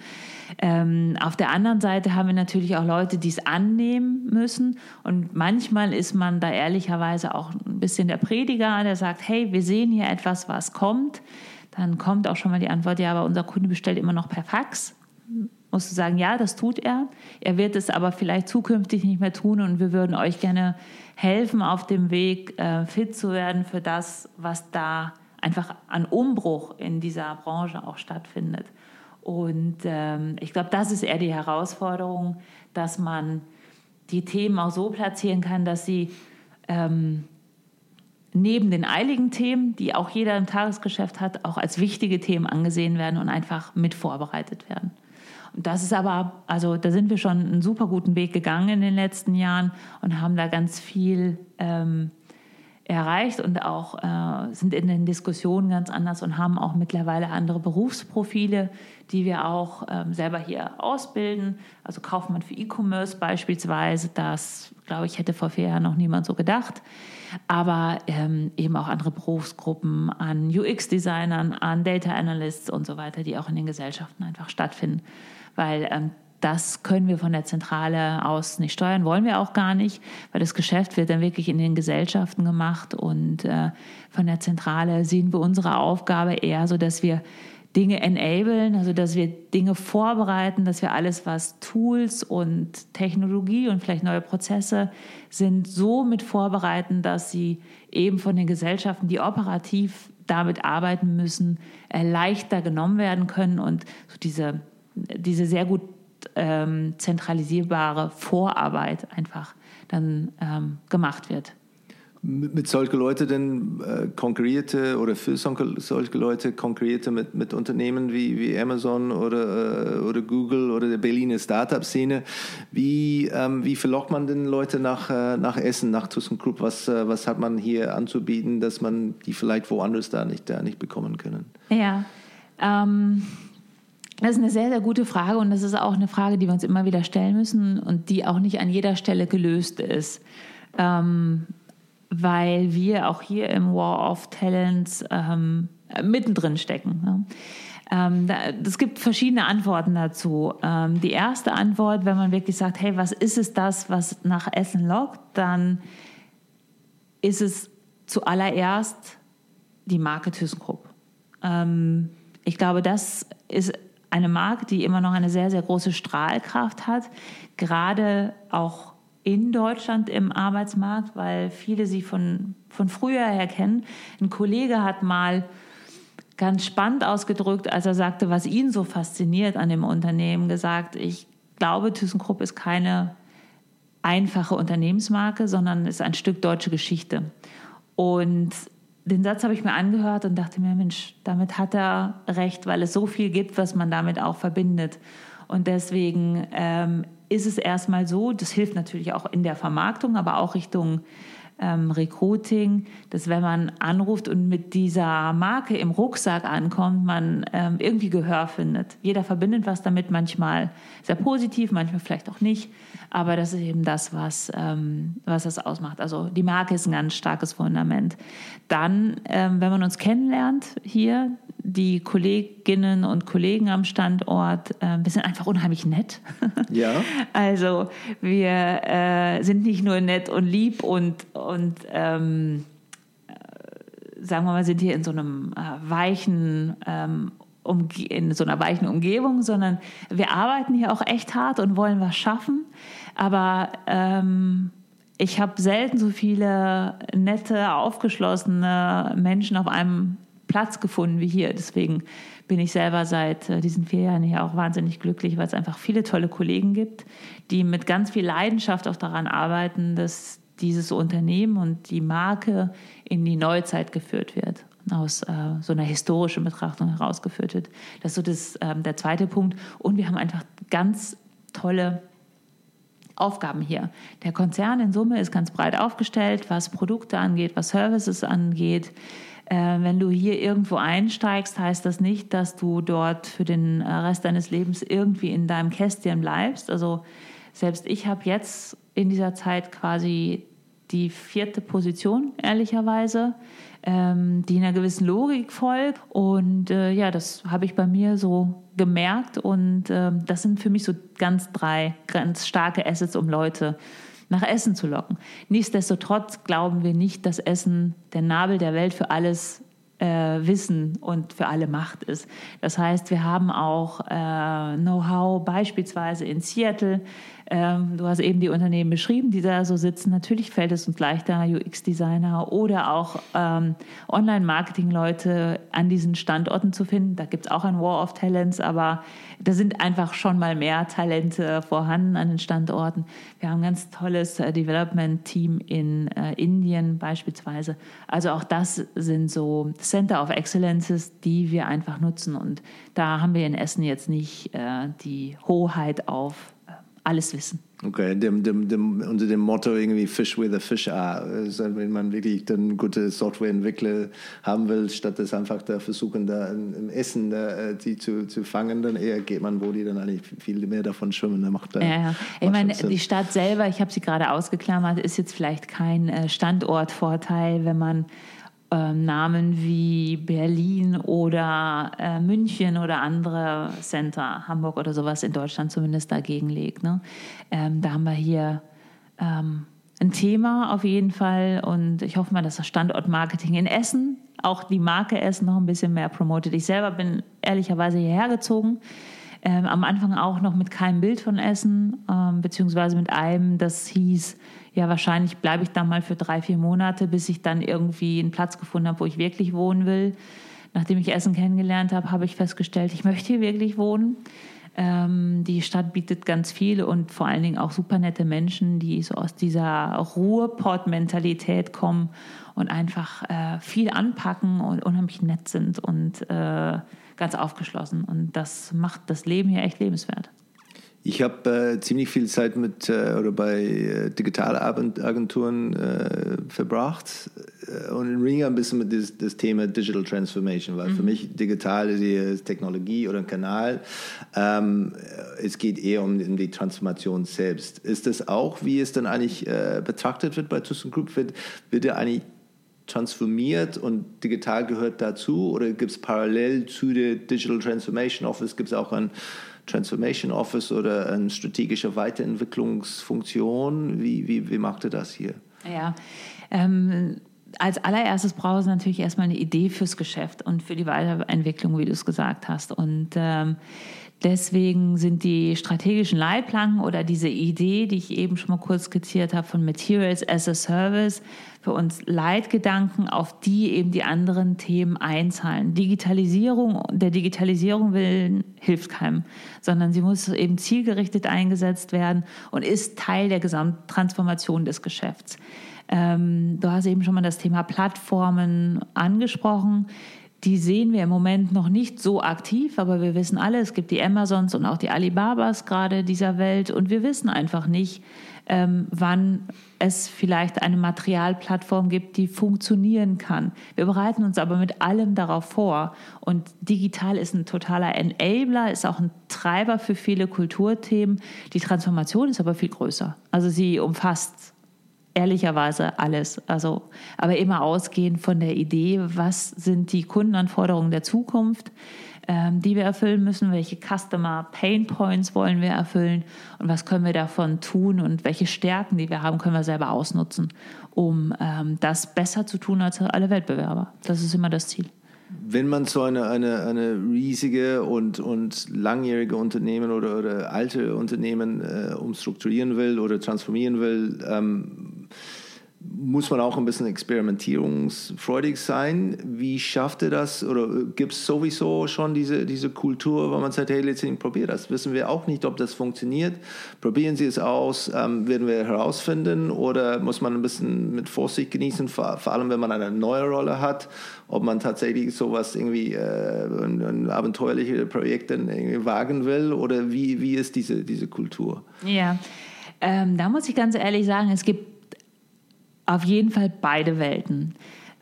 Ähm, auf der anderen Seite haben wir natürlich auch Leute, die es annehmen müssen. Und manchmal ist man da ehrlicherweise auch ein bisschen der Prediger, der sagt, hey, wir sehen hier etwas, was kommt. Dann kommt auch schon mal die Antwort, ja, aber unser Kunde bestellt immer noch per Fax musst du sagen, ja, das tut er. Er wird es aber vielleicht zukünftig nicht mehr tun und wir würden euch gerne helfen, auf dem Weg äh, fit zu werden für das, was da einfach an Umbruch in dieser Branche auch stattfindet. Und ähm, ich glaube, das ist eher die Herausforderung, dass man die Themen auch so platzieren kann, dass sie ähm, neben den eiligen Themen, die auch jeder im Tagesgeschäft hat, auch als wichtige Themen angesehen werden und einfach mit vorbereitet werden. Das ist aber, also da sind wir schon einen super guten Weg gegangen in den letzten Jahren und haben da ganz viel ähm, erreicht und auch äh, sind in den Diskussionen ganz anders und haben auch mittlerweile andere Berufsprofile, die wir auch ähm, selber hier ausbilden. Also Kaufmann für E-Commerce beispielsweise, das glaube ich hätte vor vier Jahren noch niemand so gedacht. Aber ähm, eben auch andere Berufsgruppen an UX-Designern, an Data Analysts und so weiter, die auch in den Gesellschaften einfach stattfinden weil ähm, das können wir von der Zentrale aus nicht steuern, wollen wir auch gar nicht, weil das Geschäft wird dann wirklich in den Gesellschaften gemacht und äh, von der Zentrale sehen wir unsere Aufgabe eher so, dass wir Dinge enablen, also dass wir Dinge vorbereiten, dass wir alles, was Tools und Technologie und vielleicht neue Prozesse sind, so mit vorbereiten, dass sie eben von den Gesellschaften, die operativ damit arbeiten müssen, äh, leichter genommen werden können und so diese diese sehr gut ähm, zentralisierbare Vorarbeit einfach dann ähm, gemacht wird. Mit solchen Leuten denn äh, konkurrierte oder für solche Leute konkurrierte mit, mit Unternehmen wie, wie Amazon oder, äh, oder Google oder der Berliner Startup-Szene. Wie, ähm, wie verlockt man denn Leute nach, äh, nach Essen, nach ThyssenKrupp? Was, äh, was hat man hier anzubieten, dass man die vielleicht woanders da nicht, da nicht bekommen können? Ja, ähm das ist eine sehr, sehr gute Frage und das ist auch eine Frage, die wir uns immer wieder stellen müssen und die auch nicht an jeder Stelle gelöst ist. Ähm, weil wir auch hier im War of Talents ähm, mittendrin stecken. Ne? Ähm, es gibt verschiedene Antworten dazu. Ähm, die erste Antwort, wenn man wirklich sagt, hey, was ist es das, was nach Essen lockt, dann ist es zuallererst die Marke ThyssenKrupp. Ähm, ich glaube, das ist eine Marke, die immer noch eine sehr, sehr große Strahlkraft hat, gerade auch in Deutschland im Arbeitsmarkt, weil viele sie von, von früher her kennen. Ein Kollege hat mal ganz spannend ausgedrückt, als er sagte, was ihn so fasziniert an dem Unternehmen, gesagt, ich glaube, ThyssenKrupp ist keine einfache Unternehmensmarke, sondern ist ein Stück deutsche Geschichte. Und den Satz habe ich mir angehört und dachte mir, Mensch, damit hat er recht, weil es so viel gibt, was man damit auch verbindet. Und deswegen ähm, ist es erstmal so, das hilft natürlich auch in der Vermarktung, aber auch Richtung ähm, Recruiting, dass wenn man anruft und mit dieser Marke im Rucksack ankommt, man ähm, irgendwie Gehör findet. Jeder verbindet was damit, manchmal sehr positiv, manchmal vielleicht auch nicht, aber das ist eben das, was, ähm, was das ausmacht. Also die Marke ist ein ganz starkes Fundament. Dann, ähm, wenn man uns kennenlernt hier, die Kolleginnen und Kollegen am Standort, äh, wir sind einfach unheimlich nett. Ja. Also wir äh, sind nicht nur nett und lieb und, und ähm, äh, sagen wir mal, sind hier in so einem äh, weichen ähm, in so einer weichen Umgebung, sondern wir arbeiten hier auch echt hart und wollen was schaffen. Aber ähm, ich habe selten so viele nette, aufgeschlossene Menschen auf einem Platz gefunden wie hier. Deswegen bin ich selber seit äh, diesen vier Jahren hier auch wahnsinnig glücklich, weil es einfach viele tolle Kollegen gibt, die mit ganz viel Leidenschaft auch daran arbeiten, dass dieses Unternehmen und die Marke in die Neuzeit geführt wird aus äh, so einer historischen Betrachtung herausgeführt wird. Das ist so das, äh, der zweite Punkt. Und wir haben einfach ganz tolle Aufgaben hier. Der Konzern in Summe ist ganz breit aufgestellt, was Produkte angeht, was Services angeht. Äh, wenn du hier irgendwo einsteigst, heißt das nicht, dass du dort für den äh, Rest deines Lebens irgendwie in deinem Kästchen bleibst. Also selbst ich habe jetzt in dieser Zeit quasi die vierte Position, ehrlicherweise, ähm, die einer gewissen Logik folgt. Und äh, ja, das habe ich bei mir so gemerkt. Und äh, das sind für mich so ganz drei ganz starke Assets, um Leute nach Essen zu locken. Nichtsdestotrotz glauben wir nicht, dass Essen der Nabel der Welt für alles äh, Wissen und für alle Macht ist. Das heißt, wir haben auch äh, Know-how beispielsweise in Seattle. Ähm, du hast eben die Unternehmen beschrieben, die da so sitzen. Natürlich fällt es uns leichter, UX-Designer oder auch ähm, Online-Marketing-Leute an diesen Standorten zu finden. Da gibt es auch ein War of Talents, aber da sind einfach schon mal mehr Talente vorhanden an den Standorten. Wir haben ein ganz tolles äh, Development-Team in äh, Indien beispielsweise. Also auch das sind so Center of Excellences, die wir einfach nutzen. Und da haben wir in Essen jetzt nicht äh, die Hoheit auf alles wissen. Okay, dem, dem, dem, unter dem Motto irgendwie Fish with a Fish are, also wenn man wirklich dann gute Softwareentwickler haben will, statt das einfach da versuchen, da im Essen da, äh, die zu, zu fangen, dann eher geht man, wo die dann eigentlich viel mehr davon schwimmen. Da macht da, ja, ja. Ich meine, die Stadt selber, ich habe sie gerade ausgeklammert, ist jetzt vielleicht kein äh, Standortvorteil, wenn man ähm, Namen wie Berlin oder äh, München oder andere Center, Hamburg oder sowas in Deutschland zumindest dagegen legt. Ne? Ähm, da haben wir hier ähm, ein Thema auf jeden Fall und ich hoffe mal, dass das Standortmarketing in Essen auch die Marke Essen noch ein bisschen mehr promotet. Ich selber bin ehrlicherweise hierher gezogen. Ähm, am Anfang auch noch mit keinem Bild von Essen, ähm, beziehungsweise mit einem, das hieß ja, wahrscheinlich bleibe ich da mal für drei, vier Monate, bis ich dann irgendwie einen Platz gefunden habe, wo ich wirklich wohnen will. Nachdem ich Essen kennengelernt habe, habe ich festgestellt, ich möchte hier wirklich wohnen. Ähm, die Stadt bietet ganz viele und vor allen Dingen auch super nette Menschen, die so aus dieser Ruhrpott-Mentalität kommen und einfach äh, viel anpacken und unheimlich nett sind und äh, ganz aufgeschlossen. Und das macht das Leben hier echt lebenswert. Ich habe äh, ziemlich viel Zeit mit äh, oder bei äh, Digitalagenturen äh, verbracht äh, und in Ringer ein bisschen mit das, das Thema Digital Transformation, weil mhm. für mich digital ist Technologie oder ein Kanal. Ähm, es geht eher um, um, die Transformation selbst. Ist das auch, wie es dann eigentlich äh, betrachtet wird bei ThyssenKrupp? Wird, wird er eigentlich transformiert und digital gehört dazu oder gibt es parallel zu der Digital Transformation Office gibt es auch ein Transformation Office oder eine strategische Weiterentwicklungsfunktion? Wie, wie, wie macht ihr das hier? Ja, ähm, als allererstes brauchst du natürlich erstmal eine Idee fürs Geschäft und für die Weiterentwicklung, wie du es gesagt hast. Und ähm, Deswegen sind die strategischen Leitplanken oder diese Idee, die ich eben schon mal kurz skizziert habe von Materials as a Service, für uns Leitgedanken, auf die eben die anderen Themen einzahlen. Digitalisierung, der Digitalisierung willen hilft keinem, sondern sie muss eben zielgerichtet eingesetzt werden und ist Teil der Gesamttransformation des Geschäfts. Ähm, du hast eben schon mal das Thema Plattformen angesprochen die sehen wir im Moment noch nicht so aktiv, aber wir wissen alle, es gibt die Amazons und auch die Alibabas gerade dieser Welt und wir wissen einfach nicht, ähm, wann es vielleicht eine Materialplattform gibt, die funktionieren kann. Wir bereiten uns aber mit allem darauf vor und digital ist ein totaler Enabler, ist auch ein Treiber für viele Kulturthemen. Die Transformation ist aber viel größer. Also sie umfasst ehrlicherweise alles. Also, aber immer ausgehend von der Idee, was sind die Kundenanforderungen der Zukunft, ähm, die wir erfüllen müssen, welche Customer Pain Points wollen wir erfüllen und was können wir davon tun und welche Stärken, die wir haben, können wir selber ausnutzen, um ähm, das besser zu tun als alle Wettbewerber. Das ist immer das Ziel wenn man so eine, eine, eine riesige und, und langjährige Unternehmen oder, oder alte Unternehmen äh, umstrukturieren will oder transformieren will, ähm, muss man auch ein bisschen experimentierungsfreudig sein. Wie schafft ihr das? Oder gibt es sowieso schon diese, diese Kultur, wo man sagt, hey, letztendlich probiert das. Wissen wir auch nicht, ob das funktioniert. Probieren Sie es aus, ähm, werden wir herausfinden. Oder muss man ein bisschen mit Vorsicht genießen, vor, vor allem wenn man eine neue Rolle hat, ob man tatsächlich sowas irgendwie, äh, ein, ein abenteuerliche Projekte wagen will. Oder wie, wie ist diese, diese Kultur? Ja, ähm, da muss ich ganz ehrlich sagen, es gibt auf jeden Fall beide Welten.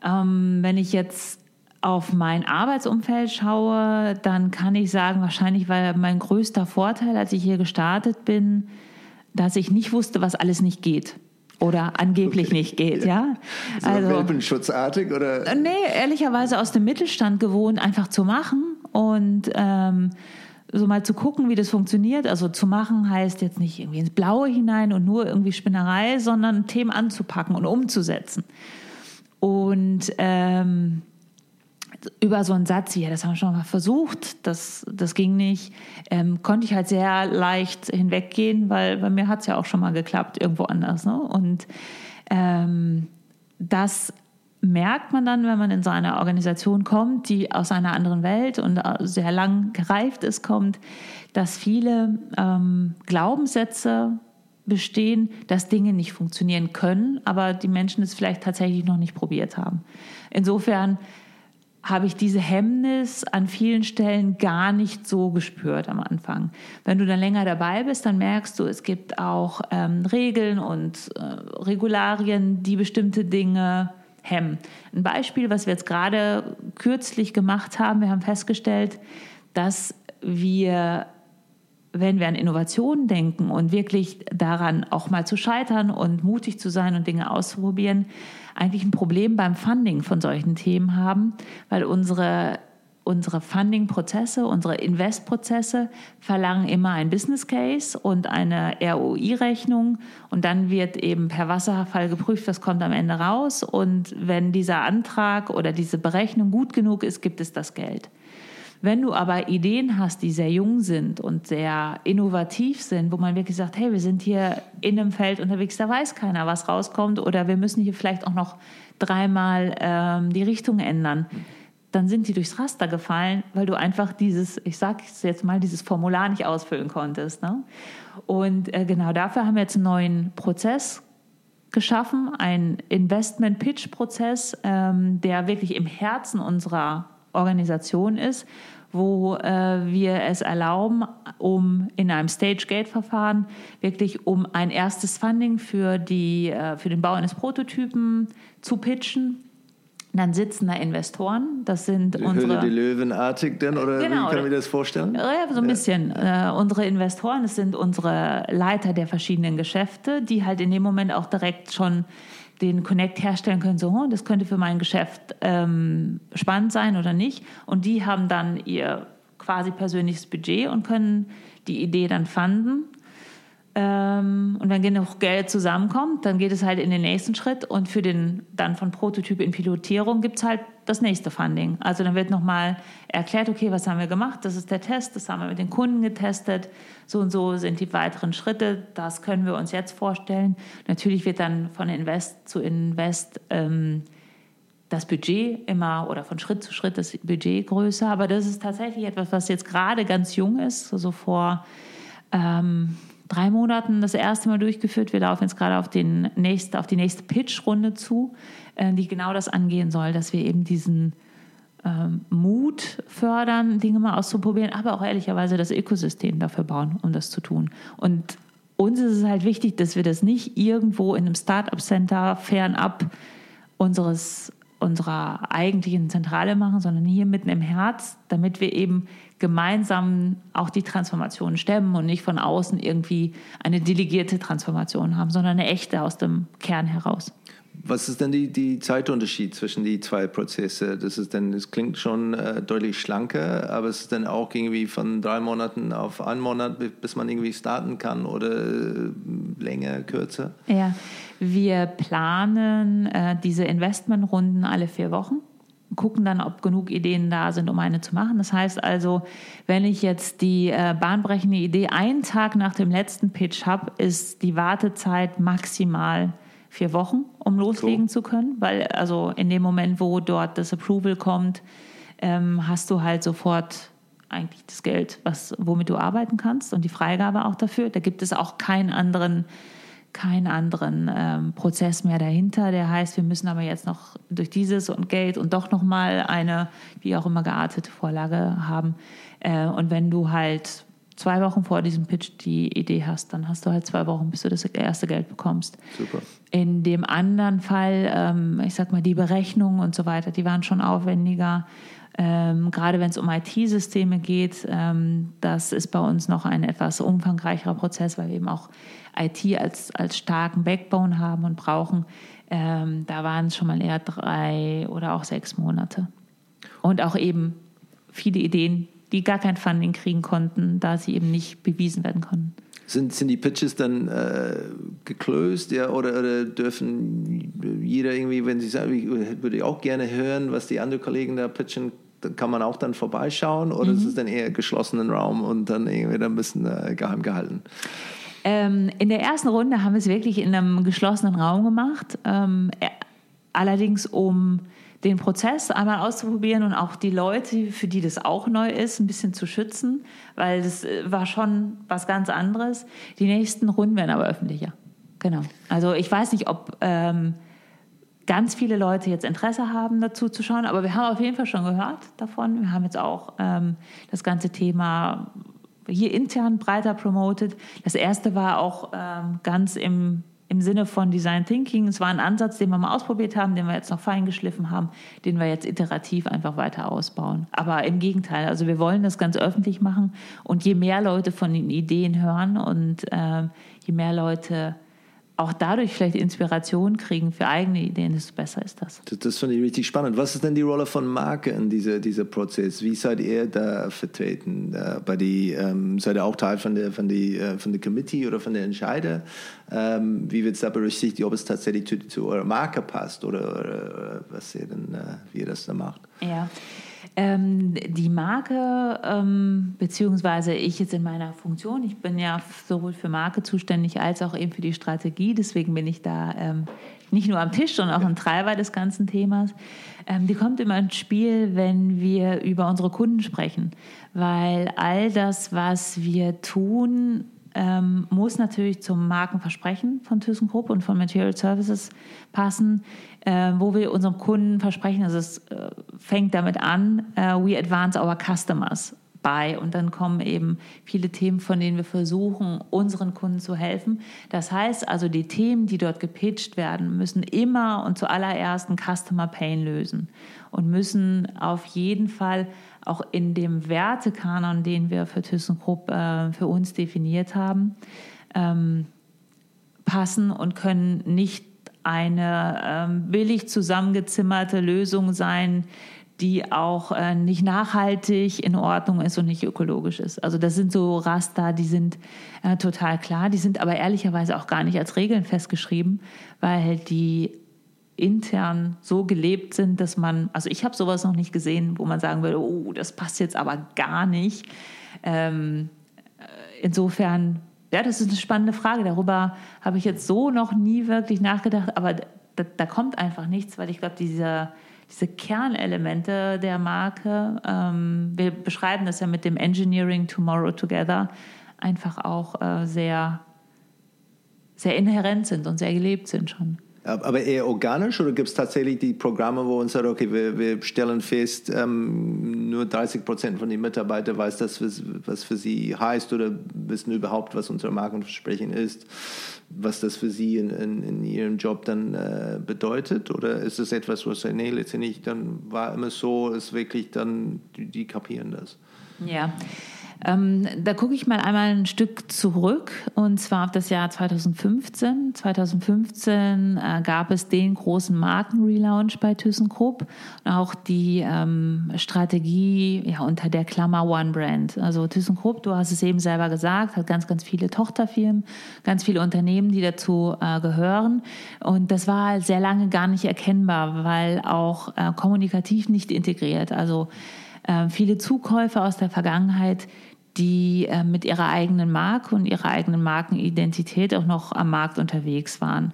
Ähm, wenn ich jetzt auf mein Arbeitsumfeld schaue, dann kann ich sagen, wahrscheinlich war mein größter Vorteil, als ich hier gestartet bin, dass ich nicht wusste, was alles nicht geht oder angeblich okay. nicht geht, ja. So also Welpenschutzartig oder? Äh, nee, ehrlicherweise aus dem Mittelstand gewohnt, einfach zu machen und ähm, so mal zu gucken, wie das funktioniert. Also zu machen heißt jetzt nicht irgendwie ins Blaue hinein und nur irgendwie Spinnerei, sondern Themen anzupacken und umzusetzen. Und ähm, über so einen Satz wie, ja, das haben wir schon mal versucht, das, das ging nicht, ähm, konnte ich halt sehr leicht hinweggehen, weil bei mir hat es ja auch schon mal geklappt, irgendwo anders. Ne? Und ähm, das merkt man dann, wenn man in so eine Organisation kommt, die aus einer anderen Welt und sehr lang gereift ist, kommt, dass viele ähm, Glaubenssätze bestehen, dass Dinge nicht funktionieren können, aber die Menschen es vielleicht tatsächlich noch nicht probiert haben. Insofern habe ich diese Hemmnis an vielen Stellen gar nicht so gespürt am Anfang. Wenn du dann länger dabei bist, dann merkst du, es gibt auch ähm, Regeln und äh, Regularien, die bestimmte Dinge hemmen. Ein Beispiel, was wir jetzt gerade kürzlich gemacht haben, wir haben festgestellt, dass wir, wenn wir an Innovationen denken und wirklich daran auch mal zu scheitern und mutig zu sein und Dinge auszuprobieren, eigentlich ein Problem beim Funding von solchen Themen haben, weil unsere unsere Funding-Prozesse, unsere Invest-Prozesse verlangen immer ein Business Case und eine ROI-Rechnung und dann wird eben per Wasserfall geprüft, was kommt am Ende raus und wenn dieser Antrag oder diese Berechnung gut genug ist, gibt es das Geld. Wenn du aber Ideen hast, die sehr jung sind und sehr innovativ sind, wo man wirklich sagt, hey, wir sind hier in einem Feld unterwegs, da weiß keiner, was rauskommt oder wir müssen hier vielleicht auch noch dreimal ähm, die Richtung ändern, dann sind die durchs Raster gefallen, weil du einfach dieses, ich sage jetzt mal, dieses Formular nicht ausfüllen konntest. Ne? Und äh, genau dafür haben wir jetzt einen neuen Prozess geschaffen, einen Investment-Pitch-Prozess, ähm, der wirklich im Herzen unserer Organisation ist, wo äh, wir es erlauben, um in einem Stage-Gate-Verfahren wirklich um ein erstes Funding für, die, äh, für den Bau eines Prototypen zu pitchen dann sitzen da Investoren, das sind die unsere... Höhle die Löwenartig denn, oder genau, wie kann man mir das vorstellen? Ja, so ein ja. bisschen. Äh, unsere Investoren, das sind unsere Leiter der verschiedenen Geschäfte, die halt in dem Moment auch direkt schon den Connect herstellen können, so, oh, das könnte für mein Geschäft ähm, spannend sein oder nicht. Und die haben dann ihr quasi persönliches Budget und können die Idee dann fanden und wenn genug Geld zusammenkommt, dann geht es halt in den nächsten Schritt und für den dann von Prototyp in Pilotierung gibt es halt das nächste Funding. Also dann wird nochmal erklärt, okay, was haben wir gemacht? Das ist der Test, das haben wir mit den Kunden getestet. So und so sind die weiteren Schritte. Das können wir uns jetzt vorstellen. Natürlich wird dann von Invest zu Invest ähm, das Budget immer oder von Schritt zu Schritt das Budget größer. Aber das ist tatsächlich etwas, was jetzt gerade ganz jung ist, also vor ähm, drei Monaten das erste Mal durchgeführt. Wir laufen jetzt gerade auf, den nächsten, auf die nächste Pitch-Runde zu, äh, die genau das angehen soll, dass wir eben diesen ähm, Mut fördern, Dinge mal auszuprobieren, aber auch ehrlicherweise das Ökosystem dafür bauen, um das zu tun. Und uns ist es halt wichtig, dass wir das nicht irgendwo in einem Startup-Center fernab unseres unserer eigentlichen Zentrale machen, sondern hier mitten im Herz, damit wir eben gemeinsam auch die Transformation stemmen und nicht von außen irgendwie eine delegierte Transformation haben, sondern eine echte aus dem Kern heraus. Was ist denn die, die Zeitunterschied zwischen die zwei Prozesse? Das ist denn, das klingt schon äh, deutlich schlanker, aber es ist dann auch irgendwie von drei Monaten auf einen Monat, bis man irgendwie starten kann oder äh, länger, kürzer? Ja, wir planen äh, diese Investmentrunden alle vier Wochen gucken dann, ob genug Ideen da sind, um eine zu machen. Das heißt also, wenn ich jetzt die äh, bahnbrechende Idee einen Tag nach dem letzten Pitch habe, ist die Wartezeit maximal vier Wochen, um loslegen cool. zu können, weil also in dem Moment, wo dort das Approval kommt, ähm, hast du halt sofort eigentlich das Geld, was, womit du arbeiten kannst und die Freigabe auch dafür. Da gibt es auch keinen anderen, keinen anderen ähm, Prozess mehr dahinter. Der heißt, wir müssen aber jetzt noch durch dieses und Geld und doch nochmal eine, wie auch immer geartete Vorlage haben. Äh, und wenn du halt zwei Wochen vor diesem Pitch die Idee hast, dann hast du halt zwei Wochen, bis du das erste Geld bekommst. Super. In dem anderen Fall, ähm, ich sag mal, die Berechnungen und so weiter, die waren schon aufwendiger. Ähm, gerade wenn es um IT-Systeme geht, ähm, das ist bei uns noch ein etwas umfangreicherer Prozess, weil wir eben auch IT als, als starken Backbone haben und brauchen. Ähm, da waren es schon mal eher drei oder auch sechs Monate. Und auch eben viele Ideen, die gar kein Funding kriegen konnten, da sie eben nicht bewiesen werden konnten. Sind, sind die Pitches dann äh, geclosed ja, oder, oder dürfen jeder irgendwie, wenn sie sagen, ich würde auch gerne hören, was die anderen Kollegen da pitchen, kann man auch dann vorbeischauen oder mhm. ist es dann eher geschlossenen Raum und dann irgendwie dann ein bisschen äh, geheim gehalten? Ähm, in der ersten Runde haben wir es wirklich in einem geschlossenen Raum gemacht, ähm, allerdings um den Prozess einmal auszuprobieren und auch die Leute, für die das auch neu ist, ein bisschen zu schützen, weil das äh, war schon was ganz anderes. Die nächsten Runden werden aber öffentlicher. Genau. Also ich weiß nicht, ob ähm, ganz viele Leute jetzt Interesse haben, dazu zu schauen, aber wir haben auf jeden Fall schon gehört davon. Wir haben jetzt auch ähm, das ganze Thema hier intern breiter promoted. Das erste war auch ähm, ganz im im Sinne von Design Thinking. Es war ein Ansatz, den wir mal ausprobiert haben, den wir jetzt noch fein geschliffen haben, den wir jetzt iterativ einfach weiter ausbauen. Aber im Gegenteil, also wir wollen das ganz öffentlich machen und je mehr Leute von den Ideen hören und äh, je mehr Leute auch dadurch vielleicht Inspiration kriegen für eigene Ideen, desto besser ist das. Das, das finde ich richtig spannend. Was ist denn die Rolle von Marke in dieser dieser Prozess? Wie seid ihr da vertreten? Bei die, ähm, seid ihr auch Teil von der, von, die, äh, von der Committee oder von der Entscheider? Ähm, wie wird es da berücksichtigt, ob es tatsächlich zu, zu eurer Marke passt oder, oder was ihr denn, äh, wie ihr das da macht? Ja. Ähm, die Marke, ähm, beziehungsweise ich jetzt in meiner Funktion, ich bin ja sowohl für Marke zuständig als auch eben für die Strategie, deswegen bin ich da ähm, nicht nur am Tisch, sondern auch ein Treiber des ganzen Themas. Ähm, die kommt immer ins Spiel, wenn wir über unsere Kunden sprechen, weil all das, was wir tun, ähm, muss natürlich zum Markenversprechen von ThyssenKrupp und von Material Services passen, äh, wo wir unserem Kunden versprechen, also es äh, fängt damit an, äh, we advance our customers bei und dann kommen eben viele Themen, von denen wir versuchen, unseren Kunden zu helfen. Das heißt also, die Themen, die dort gepitcht werden, müssen immer und zuallererst einen Customer Pain lösen und müssen auf jeden Fall auch in dem Wertekanon, den wir für ThyssenKrupp äh, für uns definiert haben, ähm, passen und können nicht eine ähm, billig zusammengezimmerte Lösung sein, die auch äh, nicht nachhaltig in Ordnung ist und nicht ökologisch ist. Also das sind so Raster, die sind äh, total klar, die sind aber ehrlicherweise auch gar nicht als Regeln festgeschrieben, weil die intern so gelebt sind, dass man, also ich habe sowas noch nicht gesehen, wo man sagen würde, oh, das passt jetzt aber gar nicht. Ähm, äh, insofern, ja, das ist eine spannende Frage. Darüber habe ich jetzt so noch nie wirklich nachgedacht, aber da, da kommt einfach nichts, weil ich glaube, diese, diese Kernelemente der Marke, ähm, wir beschreiben das ja mit dem Engineering Tomorrow Together, einfach auch äh, sehr, sehr inhärent sind und sehr gelebt sind schon. Aber eher organisch oder gibt es tatsächlich die Programme, wo uns sagt, okay, wir, wir stellen fest, ähm, nur 30 Prozent von den Mitarbeitern weiß das, was für sie heißt oder wissen überhaupt, was unser Markenversprechen ist, was das für sie in, in, in ihrem Job dann äh, bedeutet? Oder ist es etwas, sie, nee, letztendlich dann war immer so, ist wirklich dann, die, die kapieren das? Ja. Ähm, da gucke ich mal einmal ein Stück zurück und zwar auf das Jahr 2015. 2015 äh, gab es den großen Markenrelaunch bei ThyssenKrupp und auch die ähm, Strategie ja, unter der Klammer One Brand. Also ThyssenKrupp, du hast es eben selber gesagt, hat ganz, ganz viele Tochterfirmen, ganz viele Unternehmen, die dazu äh, gehören und das war sehr lange gar nicht erkennbar, weil auch äh, kommunikativ nicht integriert. Also äh, viele Zukäufe aus der Vergangenheit, die äh, mit ihrer eigenen Marke und ihrer eigenen Markenidentität auch noch am Markt unterwegs waren.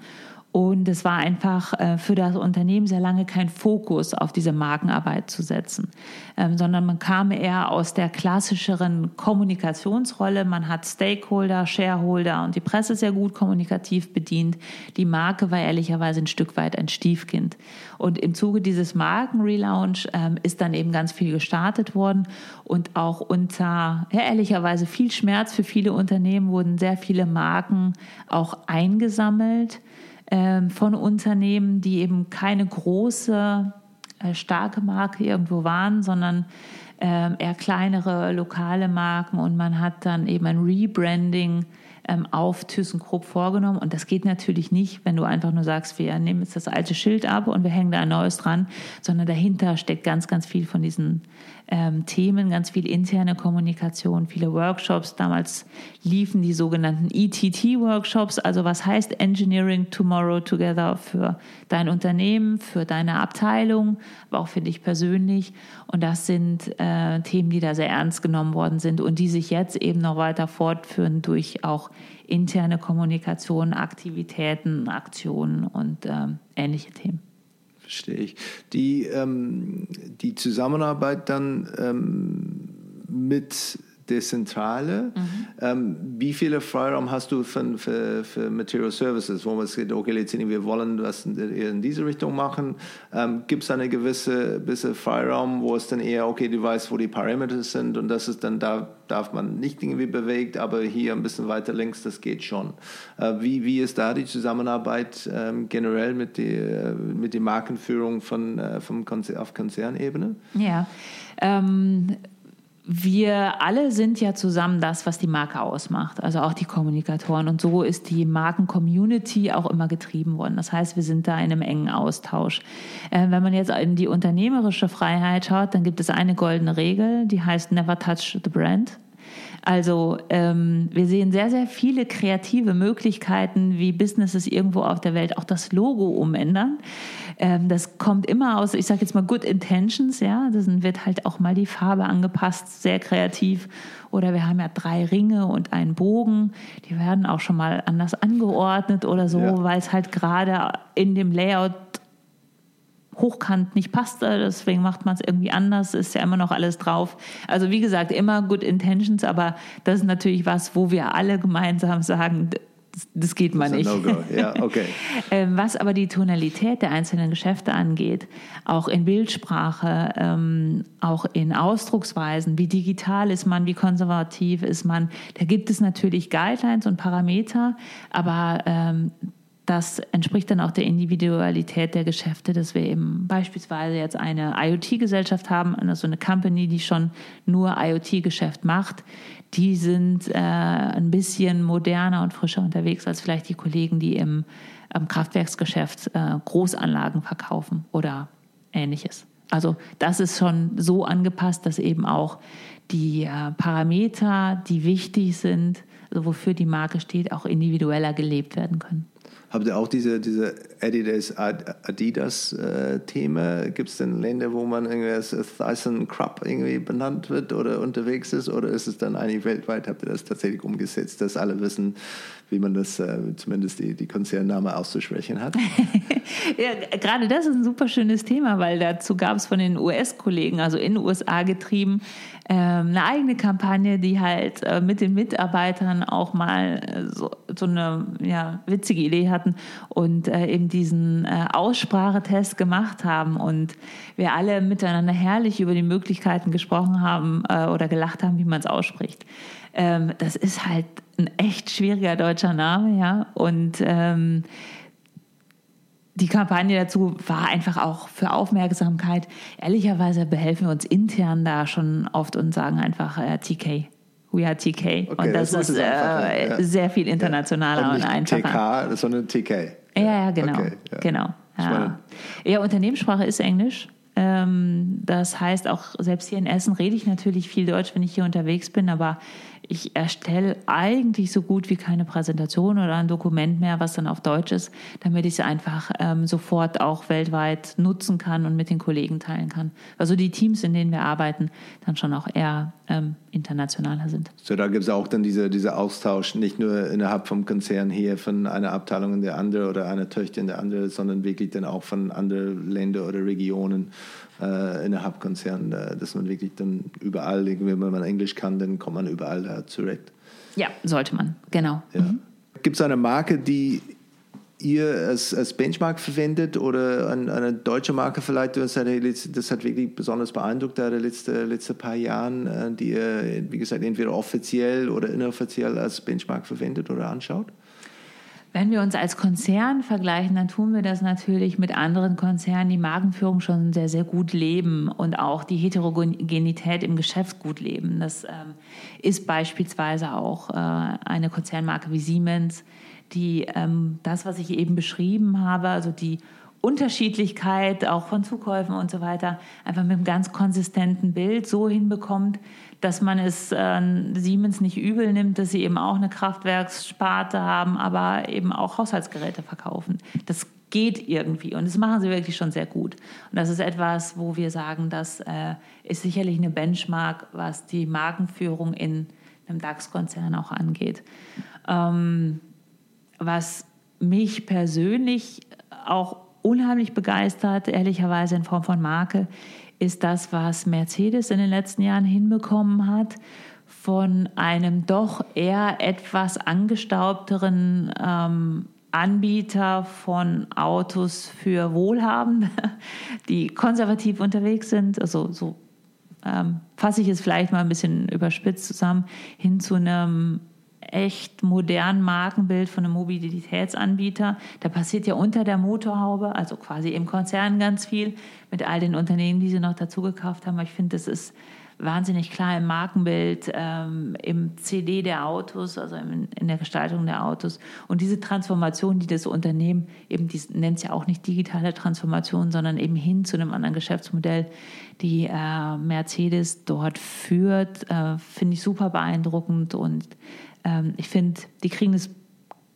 Und es war einfach äh, für das Unternehmen sehr lange kein Fokus auf diese Markenarbeit zu setzen, ähm, sondern man kam eher aus der klassischeren Kommunikationsrolle. Man hat Stakeholder, Shareholder und die Presse sehr gut kommunikativ bedient. Die Marke war ehrlicherweise ein Stück weit ein Stiefkind. Und im Zuge dieses Markenrelaunch ähm, ist dann eben ganz viel gestartet worden und auch unter, ja, ehrlicherweise viel Schmerz für viele Unternehmen wurden sehr viele Marken auch eingesammelt von Unternehmen, die eben keine große, äh, starke Marke irgendwo waren, sondern ähm, eher kleinere lokale Marken und man hat dann eben ein Rebranding ähm, auf ThyssenKrupp vorgenommen. Und das geht natürlich nicht, wenn du einfach nur sagst, wir nehmen jetzt das alte Schild ab und wir hängen da ein neues dran, sondern dahinter steckt ganz, ganz viel von diesen ähm, Themen, ganz viel interne Kommunikation, viele Workshops. Damals liefen die sogenannten ETT-Workshops, also was heißt Engineering Tomorrow Together für dein Unternehmen, für deine Abteilung, aber auch für dich persönlich. Und das sind äh, Themen, die da sehr ernst genommen worden sind und die sich jetzt eben noch weiter fortführen durch auch interne Kommunikation, Aktivitäten, Aktionen und ähm, ähnliche Themen verstehe ich. Die, ähm, die Zusammenarbeit dann ähm, mit der Zentrale. Mhm. Ähm, wie viele Freiraum hast du für, für, für Material Services, wo man sagt, okay, Lezini, wir wollen was in diese Richtung machen? Ähm, Gibt es eine gewisse, gewisse Freiraum, wo es dann eher, okay, du weißt, wo die Parameter sind und das ist dann, da darf man nicht irgendwie bewegt, aber hier ein bisschen weiter links, das geht schon. Äh, wie, wie ist da die Zusammenarbeit ähm, generell mit, die, äh, mit der Markenführung von, äh, vom Konzer auf Konzernebene? Ja, ähm, wir alle sind ja zusammen das, was die Marke ausmacht, also auch die Kommunikatoren. Und so ist die Marken-Community auch immer getrieben worden. Das heißt, wir sind da in einem engen Austausch. Äh, wenn man jetzt in die unternehmerische Freiheit schaut, dann gibt es eine goldene Regel, die heißt Never Touch the Brand. Also ähm, wir sehen sehr, sehr viele kreative Möglichkeiten, wie Businesses irgendwo auf der Welt auch das Logo umändern. Ähm, das kommt immer aus, ich sage jetzt mal, Good Intentions, ja. Dann wird halt auch mal die Farbe angepasst, sehr kreativ. Oder wir haben ja drei Ringe und einen Bogen. Die werden auch schon mal anders angeordnet oder so, ja. weil es halt gerade in dem Layout hochkant nicht passte, deswegen macht man es irgendwie anders, ist ja immer noch alles drauf. Also wie gesagt, immer good intentions, aber das ist natürlich was, wo wir alle gemeinsam sagen, das geht mal nicht. No ja, okay. Ähm, was aber die Tonalität der einzelnen Geschäfte angeht, auch in Bildsprache, ähm, auch in Ausdrucksweisen, wie digital ist man, wie konservativ ist man, da gibt es natürlich Guidelines und Parameter, aber ähm, das entspricht dann auch der Individualität der Geschäfte, dass wir eben beispielsweise jetzt eine IoT-Gesellschaft haben, also eine Company, die schon nur IoT-Geschäft macht. Die sind äh, ein bisschen moderner und frischer unterwegs als vielleicht die Kollegen, die im, im Kraftwerksgeschäft äh, Großanlagen verkaufen oder ähnliches. Also das ist schon so angepasst, dass eben auch die äh, Parameter, die wichtig sind, also wofür die Marke steht, auch individueller gelebt werden können. Habt ihr auch diese, diese Adidas, Adidas-Thema? Äh, Gibt es denn Länder, wo man irgendwie als Thyssen Crop irgendwie benannt wird oder unterwegs ist? Oder ist es dann eigentlich weltweit? Habt ihr das tatsächlich umgesetzt, dass alle wissen, wie man das äh, zumindest die, die Konzernname auszusprechen hat? ja, gerade das ist ein super schönes Thema, weil dazu gab es von den US-Kollegen, also in den USA getrieben, ähm, eine eigene Kampagne, die halt äh, mit den Mitarbeitern auch mal so, so eine ja, witzige Idee hatten und eben diesen äh, Aussprachetest gemacht haben und wir alle miteinander herrlich über die Möglichkeiten gesprochen haben äh, oder gelacht haben, wie man es ausspricht. Ähm, das ist halt ein echt schwieriger deutscher Name, ja, und ähm, die Kampagne dazu war einfach auch für Aufmerksamkeit. Ehrlicherweise behelfen wir uns intern da schon oft und sagen einfach äh, TK. We are TK. Okay, und das, das ist, äh, ja. sehr viel internationaler ja. und, und einfacher. TK, sondern TK. Ja, ja, genau. Okay, ja. genau. Ja. ja, Unternehmenssprache ist Englisch. Ähm, das heißt, auch selbst hier in Essen rede ich natürlich viel Deutsch, wenn ich hier unterwegs bin, aber ich erstelle eigentlich so gut wie keine Präsentation oder ein Dokument mehr, was dann auf Deutsch ist, damit ich es einfach ähm, sofort auch weltweit nutzen kann und mit den Kollegen teilen kann. Also die Teams, in denen wir arbeiten, dann schon auch eher ähm, internationaler sind. So, da gibt es auch dann diese, diese Austausch, nicht nur innerhalb vom Konzern hier von einer Abteilung in der andere oder einer Töchter in der andere, sondern wirklich dann auch von anderen Ländern oder Regionen äh, innerhalb Konzernen, äh, dass man wirklich dann überall, wenn man Englisch kann, dann kommt man überall da zurecht. Ja, sollte man, genau. Ja. Mhm. Gibt es eine Marke, die ihr als, als Benchmark verwendet oder eine, eine deutsche Marke vielleicht, das hat, das hat wirklich besonders beeindruckt da die letzten letzte paar Jahren, äh, die ihr, wie gesagt, entweder offiziell oder inoffiziell als Benchmark verwendet oder anschaut? Wenn wir uns als Konzern vergleichen, dann tun wir das natürlich mit anderen Konzernen, die Markenführung schon sehr, sehr gut leben und auch die Heterogenität im Geschäft gut leben. Das ähm, ist beispielsweise auch äh, eine Konzernmarke wie Siemens, die ähm, das, was ich eben beschrieben habe, also die Unterschiedlichkeit auch von Zukäufen und so weiter, einfach mit einem ganz konsistenten Bild so hinbekommt, dass man es äh, Siemens nicht übel nimmt, dass sie eben auch eine Kraftwerkssparte haben, aber eben auch Haushaltsgeräte verkaufen. Das geht irgendwie und das machen sie wirklich schon sehr gut. Und das ist etwas, wo wir sagen, das äh, ist sicherlich eine Benchmark, was die Markenführung in einem DAX-Konzern auch angeht. Ähm, was mich persönlich auch unheimlich begeistert, ehrlicherweise in Form von Marke, ist das, was Mercedes in den letzten Jahren hinbekommen hat, von einem doch eher etwas angestaubteren ähm, Anbieter von Autos für Wohlhabende, die konservativ unterwegs sind, also so ähm, fasse ich es vielleicht mal ein bisschen überspitzt zusammen, hin zu einem echt modernen Markenbild von einem Mobilitätsanbieter. Da passiert ja unter der Motorhaube, also quasi im Konzern ganz viel mit all den Unternehmen, die sie noch dazu gekauft haben. ich finde, das ist wahnsinnig klar im Markenbild, ähm, im CD der Autos, also in, in, der Gestaltung der Autos. Und diese Transformation, die das Unternehmen eben, die nennt es ja auch nicht digitale Transformation, sondern eben hin zu einem anderen Geschäftsmodell, die äh, Mercedes dort führt, äh, finde ich super beeindruckend und ähm, ich finde, die kriegen es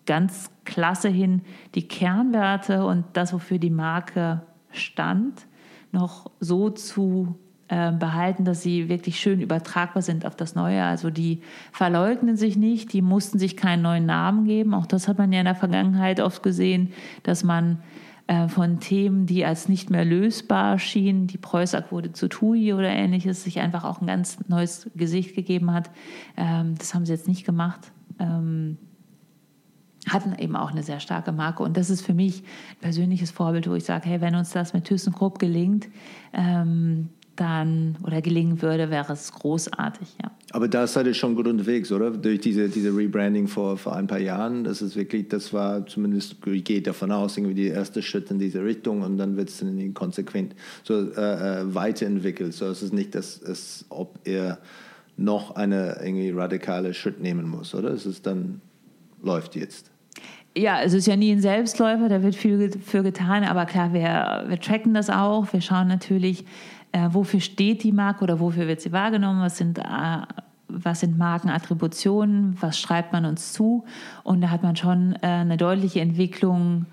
ganz klasse hin, die Kernwerte und das, wofür die Marke stand, noch so zu äh, behalten, dass sie wirklich schön übertragbar sind auf das Neue. Also die verleugnen sich nicht, die mussten sich keinen neuen Namen geben. Auch das hat man ja in der Vergangenheit oft gesehen, dass man von Themen, die als nicht mehr lösbar schienen, die Preußack wurde zu TUI oder ähnliches, sich einfach auch ein ganz neues Gesicht gegeben hat. Ähm, das haben sie jetzt nicht gemacht. Ähm, hatten eben auch eine sehr starke Marke. Und das ist für mich ein persönliches Vorbild, wo ich sage, hey, wenn uns das mit ThyssenKrupp gelingt, ähm, dann oder gelingen würde, wäre es großartig, ja. Aber da seid ihr schon gut unterwegs, oder? Durch diese, diese Rebranding vor, vor ein paar Jahren. Das ist wirklich, das war zumindest, ich gehe davon aus, irgendwie der erste Schritt in diese Richtung und dann wird es dann konsequent so äh, äh, weiterentwickelt. So es ist nicht, dass es, ob er noch eine irgendwie radikale Schritt nehmen muss, oder? Es ist dann, läuft jetzt. Ja, es ist ja nie ein Selbstläufer, da wird viel für getan, aber klar, wir, wir tracken das auch. Wir schauen natürlich, äh, wofür steht die Marke oder wofür wird sie wahrgenommen, was sind, äh, was sind Markenattributionen, was schreibt man uns zu. Und da hat man schon äh, eine deutliche Entwicklung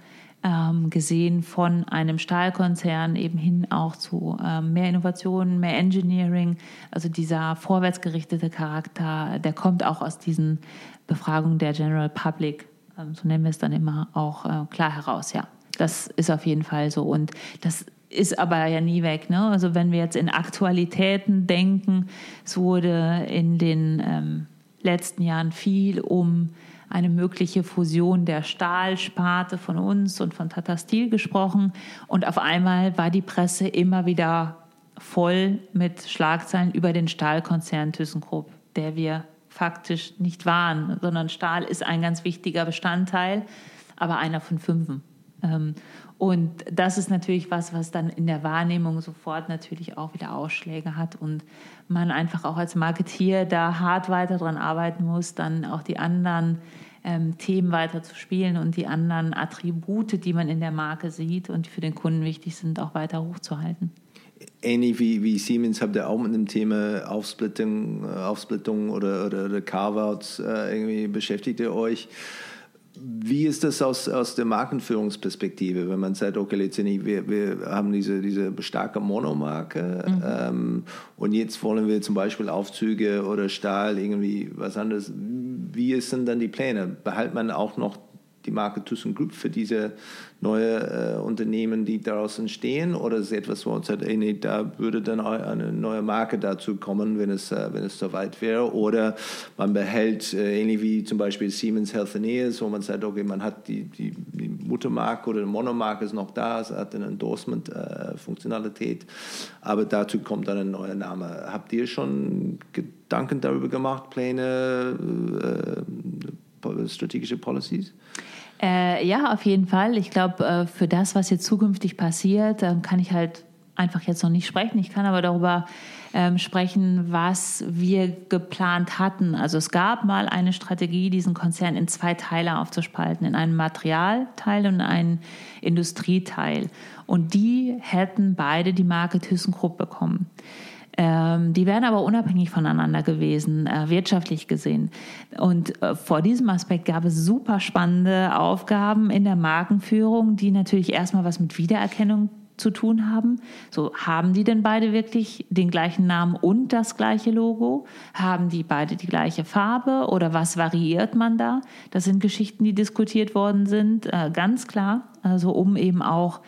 ähm, gesehen von einem Stahlkonzern eben hin auch zu ähm, mehr Innovationen, mehr Engineering. Also dieser vorwärtsgerichtete Charakter, der kommt auch aus diesen Befragungen der General Public, ähm, so nennen wir es dann immer auch äh, klar heraus, ja. Das ist auf jeden Fall so. Und das ist aber ja nie weg. Ne? Also wenn wir jetzt in Aktualitäten denken, es wurde in den ähm, letzten Jahren viel um eine mögliche Fusion der Stahlsparte von uns und von Tata Steel gesprochen. Und auf einmal war die Presse immer wieder voll mit Schlagzeilen über den Stahlkonzern ThyssenKrupp, der wir faktisch nicht waren, sondern Stahl ist ein ganz wichtiger Bestandteil, aber einer von fünfen. Und das ist natürlich was, was dann in der Wahrnehmung sofort natürlich auch wieder Ausschläge hat und man einfach auch als Marketier da hart weiter dran arbeiten muss, dann auch die anderen ähm, Themen weiter zu spielen und die anderen Attribute, die man in der Marke sieht und die für den Kunden wichtig sind, auch weiter hochzuhalten. ähnlich wie, wie Siemens habt ihr auch mit dem Thema Aufsplittung, äh, Aufsplittung oder, oder, oder Carve-outs äh, irgendwie beschäftigt ihr euch. Wie ist das aus, aus der Markenführungsperspektive, wenn man sagt, okay, letztendlich, wir, wir haben diese, diese starke Monomarke mhm. ähm, und jetzt wollen wir zum Beispiel Aufzüge oder Stahl, irgendwie was anderes. Wie sind dann die Pläne? Behält man auch noch die Marke ThyssenKrupp für diese neue äh, Unternehmen, die daraus entstehen? Oder ist es etwas, wo man sagt, ey, nee, da würde dann eine neue Marke dazu kommen, wenn es, äh, wenn es soweit wäre? Oder man behält, äh, ähnlich wie zum Beispiel Siemens Healthineers, wo man sagt, okay, man hat die, die, die Muttermarke oder die Monomarke ist noch da, es hat eine Endorsement-Funktionalität, äh, aber dazu kommt dann ein neuer Name. Habt ihr schon Gedanken darüber gemacht, Pläne, äh, strategische Policies? Äh, ja, auf jeden Fall. Ich glaube, äh, für das, was jetzt zukünftig passiert, äh, kann ich halt einfach jetzt noch nicht sprechen. Ich kann aber darüber ähm, sprechen, was wir geplant hatten. Also es gab mal eine Strategie, diesen Konzern in zwei Teile aufzuspalten, in einen Materialteil und einen Industrieteil. Und die hätten beide die Marke ThyssenKrupp bekommen. Ähm, die wären aber unabhängig voneinander gewesen, äh, wirtschaftlich gesehen. Und äh, vor diesem Aspekt gab es super spannende Aufgaben in der Markenführung, die natürlich erstmal was mit Wiedererkennung zu tun haben. So, haben die denn beide wirklich den gleichen Namen und das gleiche Logo? Haben die beide die gleiche Farbe oder was variiert man da? Das sind Geschichten, die diskutiert worden sind, äh, ganz klar. Also um eben auch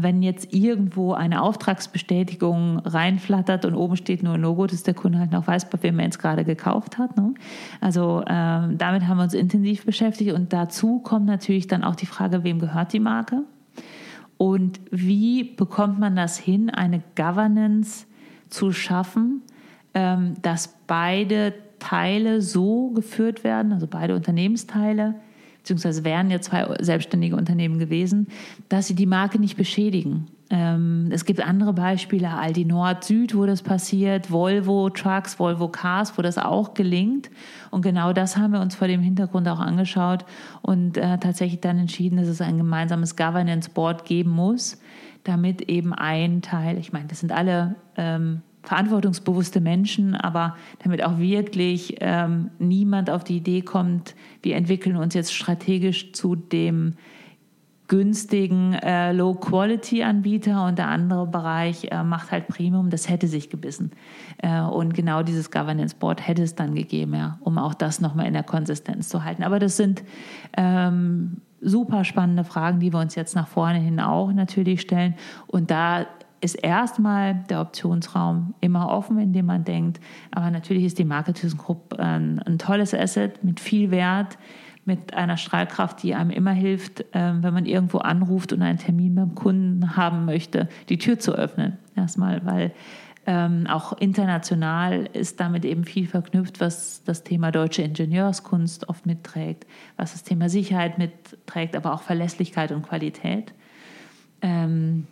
wenn jetzt irgendwo eine Auftragsbestätigung reinflattert und oben steht nur ein Logo, dass der Kunde halt noch weiß, bei wem er jetzt gerade gekauft hat. Ne? Also äh, damit haben wir uns intensiv beschäftigt und dazu kommt natürlich dann auch die Frage, wem gehört die Marke und wie bekommt man das hin, eine Governance zu schaffen, ähm, dass beide Teile so geführt werden, also beide Unternehmensteile, beziehungsweise wären ja zwei selbstständige Unternehmen gewesen, dass sie die Marke nicht beschädigen. Ähm, es gibt andere Beispiele, Aldi Nord, Süd, wo das passiert, Volvo Trucks, Volvo Cars, wo das auch gelingt. Und genau das haben wir uns vor dem Hintergrund auch angeschaut und äh, tatsächlich dann entschieden, dass es ein gemeinsames Governance Board geben muss, damit eben ein Teil, ich meine, das sind alle ähm, verantwortungsbewusste Menschen, aber damit auch wirklich ähm, niemand auf die Idee kommt, wir entwickeln uns jetzt strategisch zu dem günstigen äh, Low-Quality-Anbieter und der andere Bereich äh, macht halt Premium, das hätte sich gebissen. Äh, und genau dieses Governance Board hätte es dann gegeben, ja, um auch das nochmal in der Konsistenz zu halten. Aber das sind ähm, super spannende Fragen, die wir uns jetzt nach vorne hin auch natürlich stellen. Und da ist erstmal der Optionsraum immer offen, indem man denkt, aber natürlich ist die Marke ThyssenKrupp ein, ein tolles Asset mit viel Wert, mit einer Strahlkraft, die einem immer hilft, ähm, wenn man irgendwo anruft und einen Termin beim Kunden haben möchte, die Tür zu öffnen. Erstmal, weil ähm, auch international ist damit eben viel verknüpft, was das Thema deutsche Ingenieurskunst oft mitträgt, was das Thema Sicherheit mitträgt, aber auch Verlässlichkeit und Qualität. Ähm,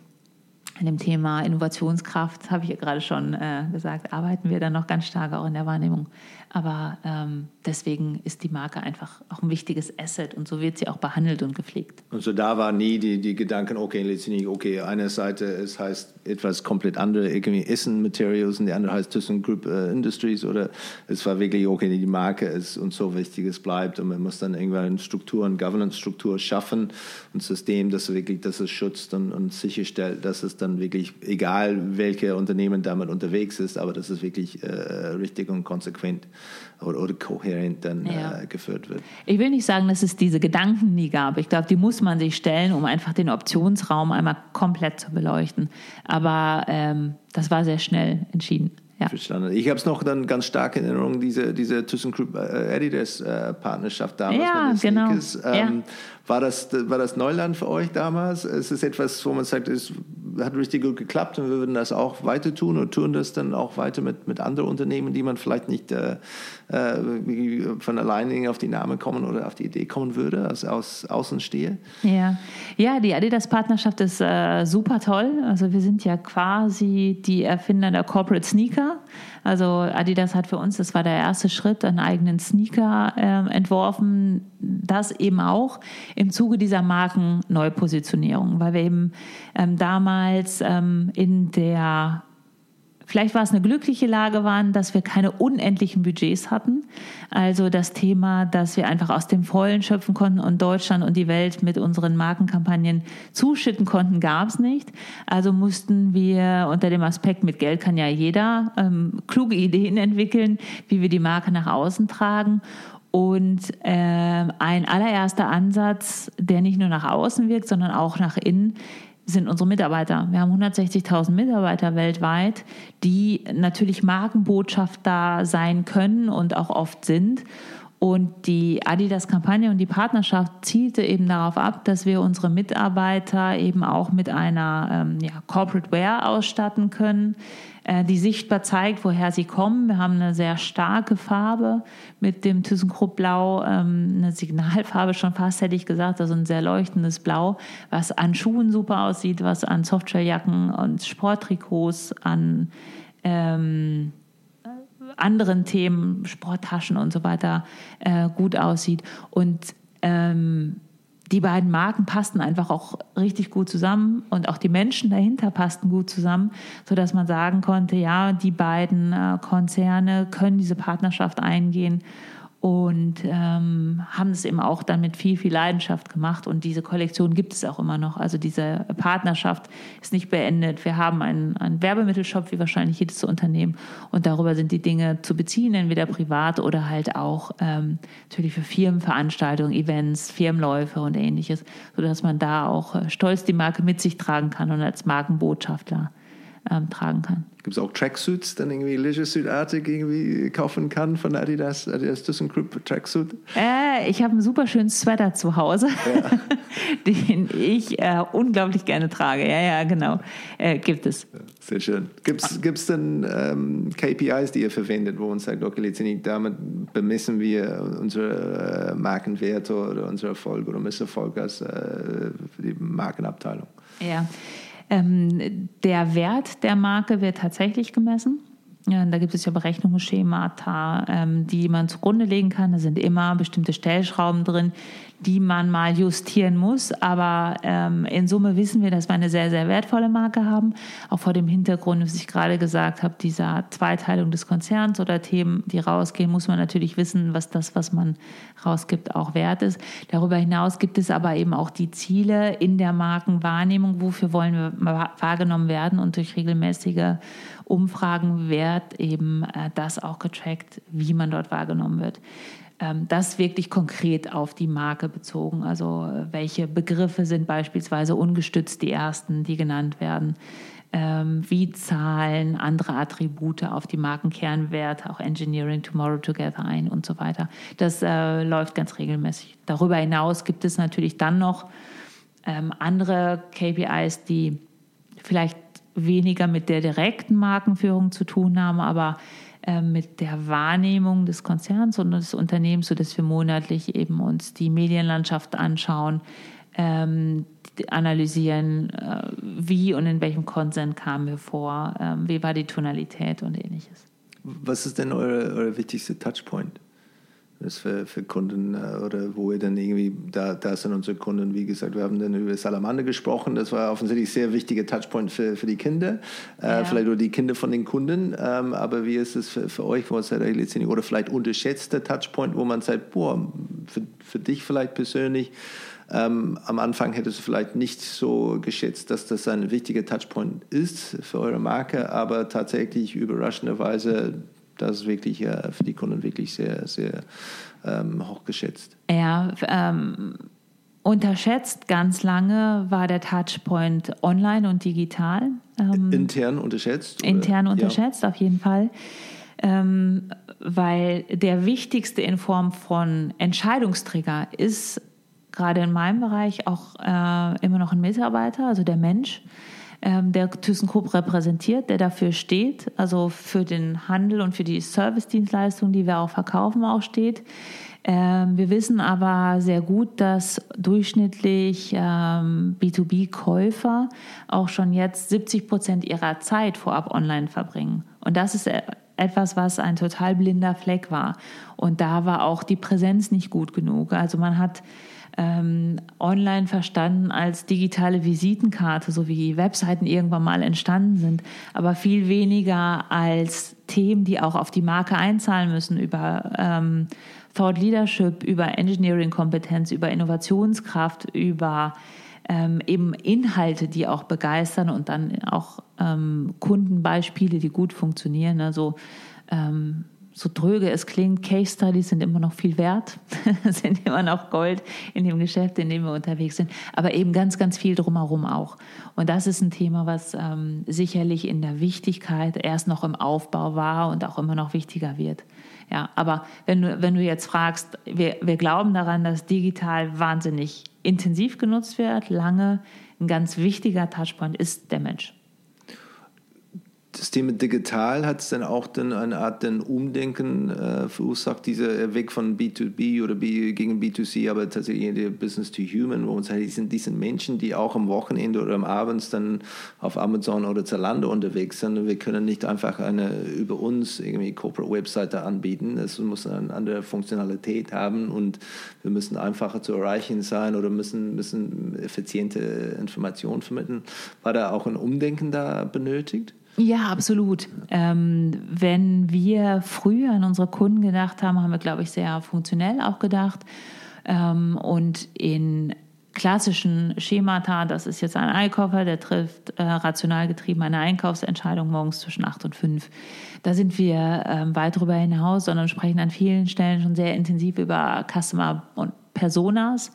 an dem Thema Innovationskraft, habe ich ja gerade schon äh, gesagt, arbeiten wir dann noch ganz stark auch in der Wahrnehmung. Aber ähm, deswegen ist die Marke einfach auch ein wichtiges Asset und so wird sie auch behandelt und gepflegt. Und so da war nie die, die Gedanken, okay, letztendlich, okay, eine Seite es heißt etwas komplett andere, irgendwie Essen Materials und die andere heißt ThyssenKrupp äh, Industries oder es war wirklich, okay, die Marke ist und so wichtig, es bleibt und man muss dann irgendwann eine Struktur, eine Governance-Struktur schaffen, ein System, das wirklich, das es schützt und, und sicherstellt, dass es dann wirklich, egal welche Unternehmen damit unterwegs ist, aber dass es wirklich äh, richtig und konsequent oder, oder kohärent dann ja. äh, geführt wird. Ich will nicht sagen, dass es diese Gedanken nie gab. Ich glaube, die muss man sich stellen, um einfach den Optionsraum einmal komplett zu beleuchten. Aber ähm, das war sehr schnell entschieden. Ja. Verstanden. Ich habe es noch dann ganz stark in Erinnerung, diese, diese ThyssenKrupp äh, Adidas äh, Partnerschaft damals ja, mit den genau. Sneakers. Ähm, ja. War, das, war das Neuland für euch damals? Es ist etwas, wo man sagt, es hat richtig gut geklappt und wir würden das auch weiter tun und tun das dann auch weiter mit, mit anderen Unternehmen, die man vielleicht nicht äh, äh von alleine auf die Name kommen oder auf die Idee kommen würde, als aus außen stehe. Ja, ja die Adidas-Partnerschaft ist äh, super toll. Also wir sind ja quasi die Erfinder der Corporate Sneaker. Also Adidas hat für uns, das war der erste Schritt, einen eigenen Sneaker äh, entworfen, das eben auch im Zuge dieser Markenneupositionierung, weil wir eben ähm, damals ähm, in der Vielleicht war es eine glückliche Lage waren, dass wir keine unendlichen Budgets hatten. Also das Thema, dass wir einfach aus dem Vollen schöpfen konnten und Deutschland und die Welt mit unseren Markenkampagnen zuschütten konnten, gab es nicht. Also mussten wir unter dem Aspekt, mit Geld kann ja jeder, ähm, kluge Ideen entwickeln, wie wir die Marke nach außen tragen. Und äh, ein allererster Ansatz, der nicht nur nach außen wirkt, sondern auch nach innen, sind unsere Mitarbeiter. Wir haben 160.000 Mitarbeiter weltweit, die natürlich Markenbotschafter sein können und auch oft sind. Und die Adidas-Kampagne und die Partnerschaft zielte eben darauf ab, dass wir unsere Mitarbeiter eben auch mit einer ähm, ja, Corporate Wear ausstatten können, äh, die sichtbar zeigt, woher sie kommen. Wir haben eine sehr starke Farbe mit dem ThyssenKrupp Blau, ähm, eine Signalfarbe schon fast, hätte ich gesagt, also ein sehr leuchtendes Blau, was an Schuhen super aussieht, was an Softshelljacken und Sporttrikots, an ähm, anderen Themen, Sporttaschen und so weiter äh, gut aussieht. Und ähm, die beiden Marken passten einfach auch richtig gut zusammen und auch die Menschen dahinter passten gut zusammen, sodass man sagen konnte, ja, die beiden äh, Konzerne können diese Partnerschaft eingehen und ähm, haben es eben auch dann mit viel, viel Leidenschaft gemacht. Und diese Kollektion gibt es auch immer noch. Also diese Partnerschaft ist nicht beendet. Wir haben einen, einen Werbemittelshop, wie wahrscheinlich jedes Unternehmen. Und darüber sind die Dinge zu beziehen, entweder privat oder halt auch ähm, natürlich für Firmenveranstaltungen, Events, Firmenläufe und ähnliches, sodass man da auch äh, stolz die Marke mit sich tragen kann und als Markenbotschafter ähm, tragen kann. Gibt es auch Tracksuits, dann irgendwie Leisure Suit-artig irgendwie kaufen kann von Adidas, Adidas ThyssenKrupp Tracksuit? Äh, ich habe einen super schönen Sweater zu Hause, ja. den ich äh, unglaublich gerne trage. Ja, ja, genau. Äh, gibt es. Sehr schön. Gibt es denn ähm, KPIs, die ihr verwendet, wo uns sagt, okay, letztendlich damit bemessen wir unsere äh, Markenwerte oder unseren Erfolg oder Misserfolg als äh, die Markenabteilung? Ja. Ähm, der Wert der Marke wird tatsächlich gemessen. Ja, da gibt es ja Berechnungsschemata, ähm, die man zugrunde legen kann. Da sind immer bestimmte Stellschrauben drin, die man mal justieren muss. Aber ähm, in Summe wissen wir, dass wir eine sehr, sehr wertvolle Marke haben. Auch vor dem Hintergrund, was ich gerade gesagt habe, dieser Zweiteilung des Konzerns oder Themen, die rausgehen, muss man natürlich wissen, was das, was man rausgibt, auch wert ist. Darüber hinaus gibt es aber eben auch die Ziele in der Markenwahrnehmung. Wofür wollen wir wahrgenommen werden? Und durch regelmäßige Umfragen wird eben äh, das auch getrackt, wie man dort wahrgenommen wird. Ähm, das wirklich konkret auf die Marke bezogen. Also äh, welche Begriffe sind beispielsweise ungestützt die ersten, die genannt werden. Ähm, wie Zahlen, andere Attribute auf die Markenkernwerte, auch Engineering Tomorrow Together ein und so weiter. Das äh, läuft ganz regelmäßig. Darüber hinaus gibt es natürlich dann noch ähm, andere KPIs, die vielleicht weniger mit der direkten Markenführung zu tun haben, aber mit der Wahrnehmung des Konzerns und des Unternehmens, sodass wir monatlich eben uns die Medienlandschaft anschauen, ähm, analysieren, äh, wie und in welchem Konsent kamen wir vor, ähm, wie war die Tonalität und ähnliches. Was ist denn euer, euer wichtigster Touchpoint? Das für, für Kunden äh, oder wo wir dann irgendwie, da, da sind unsere Kunden, wie gesagt, wir haben dann über Salamander gesprochen, das war offensichtlich ein sehr wichtiger Touchpoint für, für die Kinder, äh, ja. vielleicht oder die Kinder von den Kunden, ähm, aber wie ist es für, für euch, wo es halt letztendlich, oder vielleicht unterschätzter Touchpoint, wo man sagt, boah, für, für dich vielleicht persönlich, ähm, am Anfang hättest du vielleicht nicht so geschätzt, dass das ein wichtiger Touchpoint ist für eure Marke, aber tatsächlich überraschenderweise das ist wirklich äh, für die Kunden wirklich sehr, sehr ähm, hochgeschätzt. Ja, ähm, unterschätzt ganz lange war der Touchpoint online und digital. Ähm, intern unterschätzt? Oder? Intern unterschätzt, ja. auf jeden Fall. Ähm, weil der wichtigste in Form von Entscheidungsträger ist gerade in meinem Bereich auch äh, immer noch ein Mitarbeiter, also der Mensch der ThyssenKrupp repräsentiert, der dafür steht, also für den Handel und für die Servicedienstleistung, die wir auch verkaufen, auch steht. Ähm, wir wissen aber sehr gut, dass durchschnittlich ähm, B2B-Käufer auch schon jetzt 70 Prozent ihrer Zeit vorab online verbringen. Und das ist äh, etwas, was ein total blinder Fleck war. Und da war auch die Präsenz nicht gut genug. Also man hat ähm, online verstanden als digitale Visitenkarte, so wie Webseiten irgendwann mal entstanden sind, aber viel weniger als Themen, die auch auf die Marke einzahlen müssen über ähm, Thought Leadership, über Engineering-Kompetenz, über Innovationskraft, über ähm, eben Inhalte, die auch begeistern und dann auch ähm, Kundenbeispiele, die gut funktionieren. Also ähm, so dröge es klingt, Case Studies sind immer noch viel wert, sind immer noch Gold in dem Geschäft, in dem wir unterwegs sind, aber eben ganz, ganz viel drumherum auch. Und das ist ein Thema, was ähm, sicherlich in der Wichtigkeit erst noch im Aufbau war und auch immer noch wichtiger wird. Ja, aber wenn du, wenn du jetzt fragst, wir, wir glauben daran, dass digital wahnsinnig intensiv genutzt wird, lange, ein ganz wichtiger Touchpoint ist der Mensch das Thema digital hat es dann auch dann eine Art dann Umdenken äh, verursacht, dieser Weg von B2B oder B gegen B2C, aber tatsächlich Business to Human, wo man sagt, die sind, die sind Menschen, die auch am Wochenende oder am Abend dann auf Amazon oder Zalando unterwegs sind. Und wir können nicht einfach eine über uns irgendwie Corporate Webseite anbieten. Es muss eine andere Funktionalität haben und wir müssen einfacher zu erreichen sein oder müssen, müssen effiziente Informationen vermitteln. War da auch ein Umdenken da benötigt? Ja, absolut. Ähm, wenn wir früher an unsere Kunden gedacht haben, haben wir, glaube ich, sehr funktionell auch gedacht. Ähm, und in klassischen Schemata, das ist jetzt ein Einkäufer, der trifft äh, rational getrieben eine Einkaufsentscheidung morgens zwischen 8 und 5. Da sind wir ähm, weit darüber hinaus, sondern sprechen an vielen Stellen schon sehr intensiv über Customer und Personas,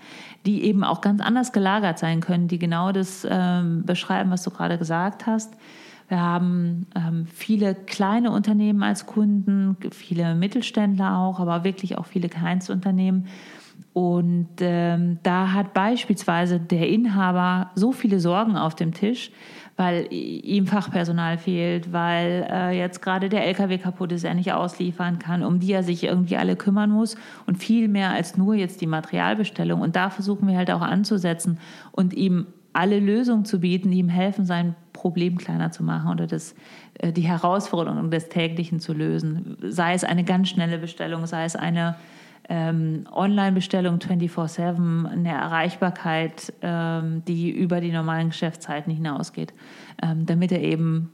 die eben auch ganz anders gelagert sein können, die genau das ähm, beschreiben, was du gerade gesagt hast. Wir haben ähm, viele kleine Unternehmen als Kunden, viele Mittelständler auch, aber wirklich auch viele Kleinstunternehmen. Und ähm, da hat beispielsweise der Inhaber so viele Sorgen auf dem Tisch, weil ihm Fachpersonal fehlt, weil äh, jetzt gerade der LKW kaputt ist, er nicht ausliefern kann, um die er sich irgendwie alle kümmern muss und viel mehr als nur jetzt die Materialbestellung. Und da versuchen wir halt auch anzusetzen und ihm alle Lösungen zu bieten, die ihm helfen, sein Problem kleiner zu machen oder das, äh, die Herausforderungen des Täglichen zu lösen. Sei es eine ganz schnelle Bestellung, sei es eine ähm, Online-Bestellung 24-7, eine Erreichbarkeit, ähm, die über die normalen Geschäftszeiten hinausgeht, ähm, damit er eben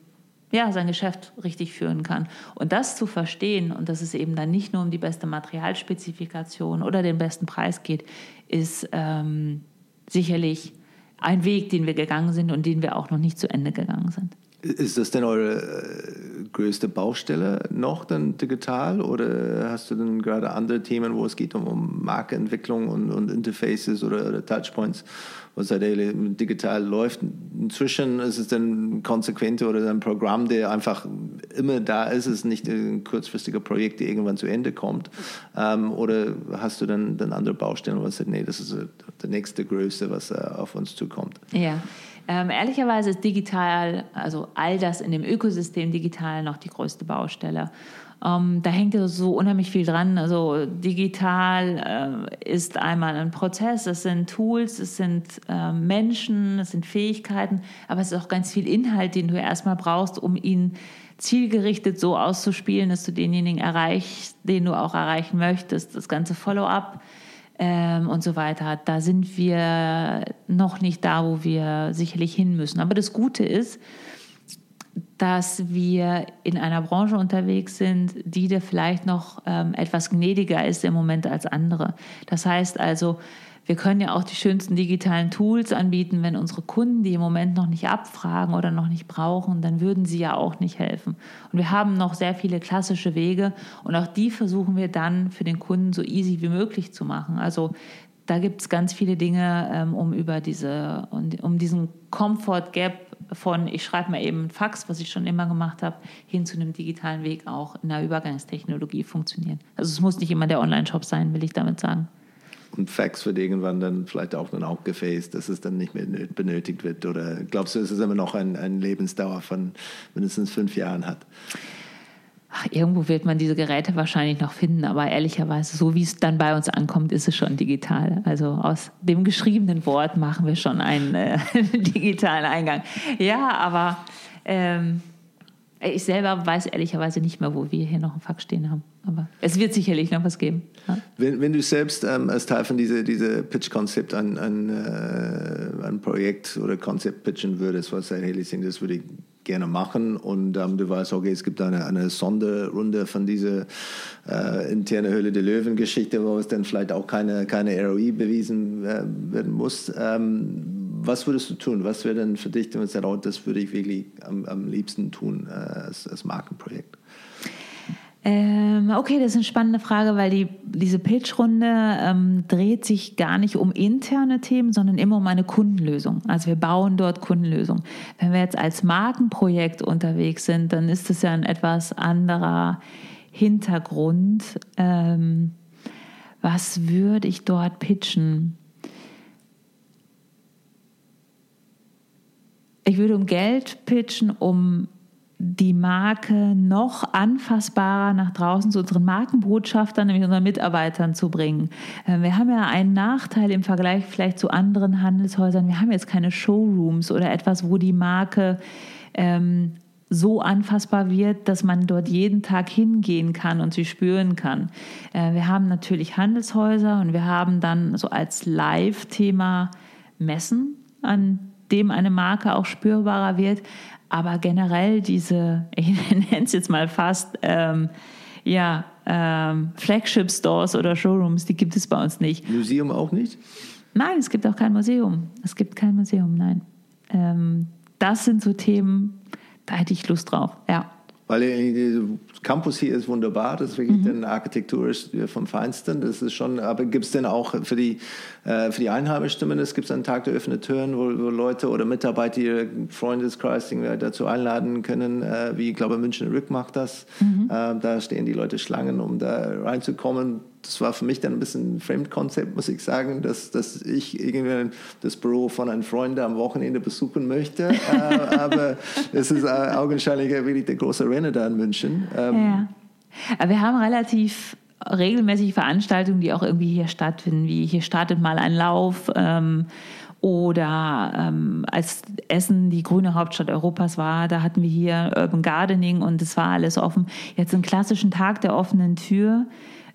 ja, sein Geschäft richtig führen kann. Und das zu verstehen und dass es eben dann nicht nur um die beste Materialspezifikation oder den besten Preis geht, ist ähm, sicherlich ein Weg, den wir gegangen sind und den wir auch noch nicht zu Ende gegangen sind. Ist das denn eure äh, größte Baustelle noch dann digital oder hast du dann gerade andere Themen, wo es geht um, um Markenentwicklung und, und Interfaces oder, oder Touchpoints, was halt digital läuft? Inzwischen ist es dann konsequent oder ein Programm, der einfach immer da ist, es ist nicht ein kurzfristiger Projekt, der irgendwann zu Ende kommt. Ähm, oder hast du dann, dann andere Baustellen, wo du sagst, nee, das ist der nächste Größe, was äh, auf uns zukommt? Ja. Ähm, ehrlicherweise ist digital, also all das in dem Ökosystem digital noch die größte Baustelle. Ähm, da hängt so unheimlich viel dran. Also digital äh, ist einmal ein Prozess, es sind Tools, es sind äh, Menschen, es sind Fähigkeiten, aber es ist auch ganz viel Inhalt, den du erstmal brauchst, um ihn zielgerichtet so auszuspielen, dass du denjenigen erreichst, den du auch erreichen möchtest. Das ganze Follow-up ähm, und so weiter. Da sind wir noch nicht da, wo wir sicherlich hin müssen. Aber das Gute ist, dass wir in einer Branche unterwegs sind, die da vielleicht noch ähm, etwas gnädiger ist im Moment als andere. Das heißt also, wir können ja auch die schönsten digitalen Tools anbieten, wenn unsere Kunden die im Moment noch nicht abfragen oder noch nicht brauchen, dann würden sie ja auch nicht helfen. Und wir haben noch sehr viele klassische Wege und auch die versuchen wir dann für den Kunden so easy wie möglich zu machen. Also da gibt es ganz viele Dinge, ähm, um über diese, um diesen Comfort Gap von, ich schreibe mal eben Fax, was ich schon immer gemacht habe, hin zu einem digitalen Weg auch in der Übergangstechnologie funktionieren. Also es muss nicht immer der Online-Shop sein, will ich damit sagen und Fax wird irgendwann dann vielleicht auch dann auch gefaced, dass es dann nicht mehr benötigt wird? Oder glaubst du, dass es immer noch ein, ein Lebensdauer von mindestens fünf Jahren hat? Ach, irgendwo wird man diese Geräte wahrscheinlich noch finden, aber ehrlicherweise, so wie es dann bei uns ankommt, ist es schon digital. Also aus dem geschriebenen Wort machen wir schon einen äh, digitalen Eingang. Ja, aber ähm, Ich selber weiß ehrlicherweise nicht mehr, wo wir hier noch einen Fax stehen haben. Aber es wird sicherlich noch was geben. Ja? Wenn, wenn, du selbst ähm, als Teil von diesem diese Pitch-Konzept ein, ein, äh, ein Projekt oder Konzept pitchen würdest, was hey, das würde ich gerne machen und ähm, du weißt, okay, es gibt eine, eine Sonderrunde von dieser äh, interne Höhle der Löwen-Geschichte, wo es dann vielleicht auch keine, keine ROI bewiesen äh, werden muss. Ähm, was würdest du tun? Was wäre denn für dich, wenn man sagt, oh, das würde ich wirklich am, am liebsten tun äh, als, als Markenprojekt? Ähm, okay, das ist eine spannende Frage, weil die, diese Pitch-Runde ähm, dreht sich gar nicht um interne Themen, sondern immer um eine Kundenlösung. Also wir bauen dort Kundenlösungen. Wenn wir jetzt als Markenprojekt unterwegs sind, dann ist das ja ein etwas anderer Hintergrund. Ähm, was würde ich dort pitchen? Ich würde um Geld pitchen, um die Marke noch anfassbarer nach draußen zu unseren Markenbotschaftern, nämlich unseren Mitarbeitern zu bringen. Äh, wir haben ja einen Nachteil im Vergleich vielleicht zu anderen Handelshäusern. Wir haben jetzt keine Showrooms oder etwas, wo die Marke ähm, so anfassbar wird, dass man dort jeden Tag hingehen kann und sie spüren kann. Äh, wir haben natürlich Handelshäuser und wir haben dann so als Live-Thema Messen, an dem eine Marke auch spürbarer wird. Aber generell diese, ich nenne es jetzt mal fast, ähm, ja, ähm, Flagship Stores oder Showrooms, die gibt es bei uns nicht. Museum auch nicht? Nein, es gibt auch kein Museum. Es gibt kein Museum, nein. Ähm, das sind so Themen, da hätte ich Lust drauf, ja. Weil Campus hier ist wunderbar, das ist wirklich mhm. Architektur ist vom Feinsten. Das ist schon, aber gibt es denn auch für die, äh, für die Einheimischen zumindest, gibt einen Tag der offenen Türen, wo, wo, Leute oder Mitarbeiter ihre Freundeskreis dazu einladen können, äh, wie ich glaube München Rück macht das. Mhm. Äh, da stehen die Leute Schlangen, um da reinzukommen das war für mich dann ein bisschen ein Fremdkonzept, muss ich sagen, dass, dass ich irgendwie das Büro von einem Freund am Wochenende besuchen möchte. äh, aber es ist äh, augenscheinlich wirklich der große Renner da in München. Ähm, ja. Aber wir haben relativ regelmäßig Veranstaltungen, die auch irgendwie hier stattfinden, wie hier startet mal ein Lauf. Ähm, oder ähm, als Essen die grüne Hauptstadt Europas war, da hatten wir hier Urban Gardening und es war alles offen. Jetzt einen klassischen Tag der offenen Tür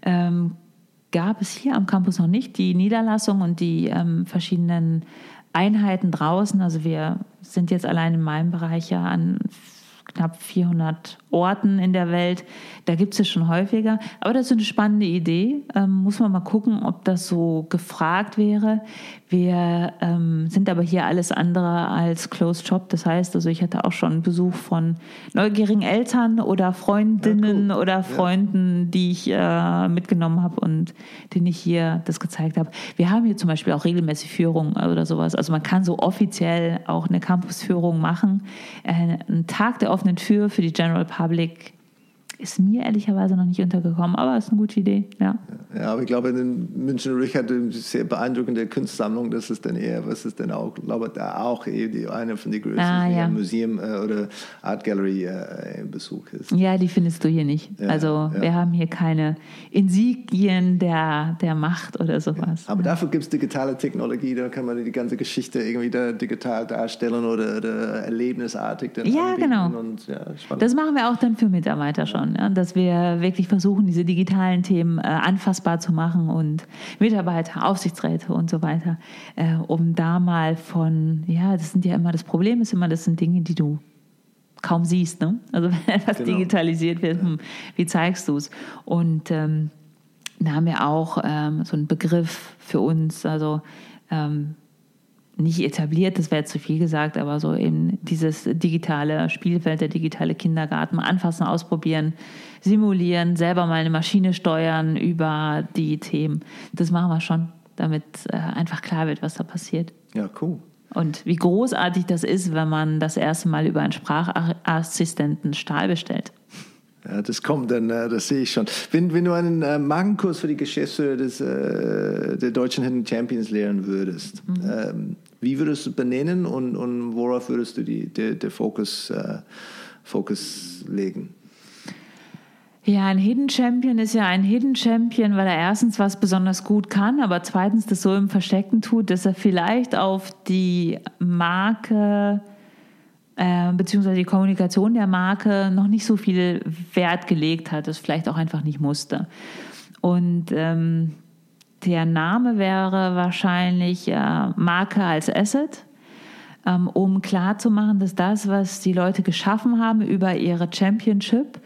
ähm, gab es hier am Campus noch nicht die Niederlassung und die ähm, verschiedenen Einheiten draußen. Also wir sind jetzt allein in meinem Bereich ja an knapp 400 Orten in der Welt. Da gibt es es schon häufiger. Aber das ist eine spannende Idee. Ähm, muss man mal gucken, ob das so gefragt wäre. Wir ähm, sind aber hier alles andere als Closed Shop. Das heißt, also ich hatte auch schon Besuch von neugierigen Eltern oder Freundinnen ja, cool. oder Freunden, ja. die ich äh, mitgenommen habe und denen ich hier das gezeigt habe. Wir haben hier zum Beispiel auch regelmäßig Führungen oder sowas. Also man kann so offiziell auch eine Campusführung machen. Äh, ein Tag der offenen Tür für die General Public ist mir ehrlicherweise noch nicht untergekommen, aber ist eine gute Idee, ja. Ja, aber ich glaube, in München Rich hat eine sehr beeindruckende Kunstsammlung. Das ist dann eher, was ist denn auch, glaube da auch eh eine von den größten ah, ja. Museum äh, oder Art Gallery äh, im Besuch ist. Ja, die findest du hier nicht. Ja, also ja. wir haben hier keine Insigien der, der Macht oder sowas. Aber dafür gibt es digitale Technologie, da kann man die ganze Geschichte irgendwie da digital darstellen oder, oder erlebnisartig dann Ja, genau. Und, das machen wir auch dann für Mitarbeiter schon ja, dass wir wirklich versuchen, diese digitalen Themen äh, anfassbar zu machen und Mitarbeiter, Aufsichtsräte und so weiter, äh, um da mal von, ja, das sind ja immer, das Problem ist immer, das sind Dinge, die du kaum siehst. Ne? Also wenn etwas genau. digitalisiert wird, hm, wie zeigst du es? Und ähm, da haben wir auch ähm, so einen Begriff für uns, also ähm, nicht etabliert, das wäre jetzt zu viel gesagt, aber so eben dieses digitale Spielfeld, der digitale Kindergarten, mal anfassen, ausprobieren, simulieren, selber mal eine Maschine steuern über die Themen. Das machen wir schon, damit äh, einfach klar wird, was da passiert. Ja, cool. Und wie großartig das ist, wenn man das erste Mal über einen Sprachassistenten Stahl bestellt. Ja, das kommt dann, äh, das sehe ich schon. Wenn, wenn du einen äh, Markenkurs für die Geschäftsführer des, äh, der deutschen Hidden Champions lehren würdest, mhm. ähm, wie würdest du benennen und, und worauf würdest du die, der, der Fokus, äh, Fokus legen? Ja, ein Hidden Champion ist ja ein Hidden Champion, weil er erstens was besonders gut kann, aber zweitens das so im Versteckten tut, dass er vielleicht auf die Marke äh, beziehungsweise die Kommunikation der Marke noch nicht so viel Wert gelegt hat, es vielleicht auch einfach nicht musste. Und ähm, der Name wäre wahrscheinlich äh, Marke als Asset, ähm, um klarzumachen, dass das, was die Leute geschaffen haben über ihre Championship,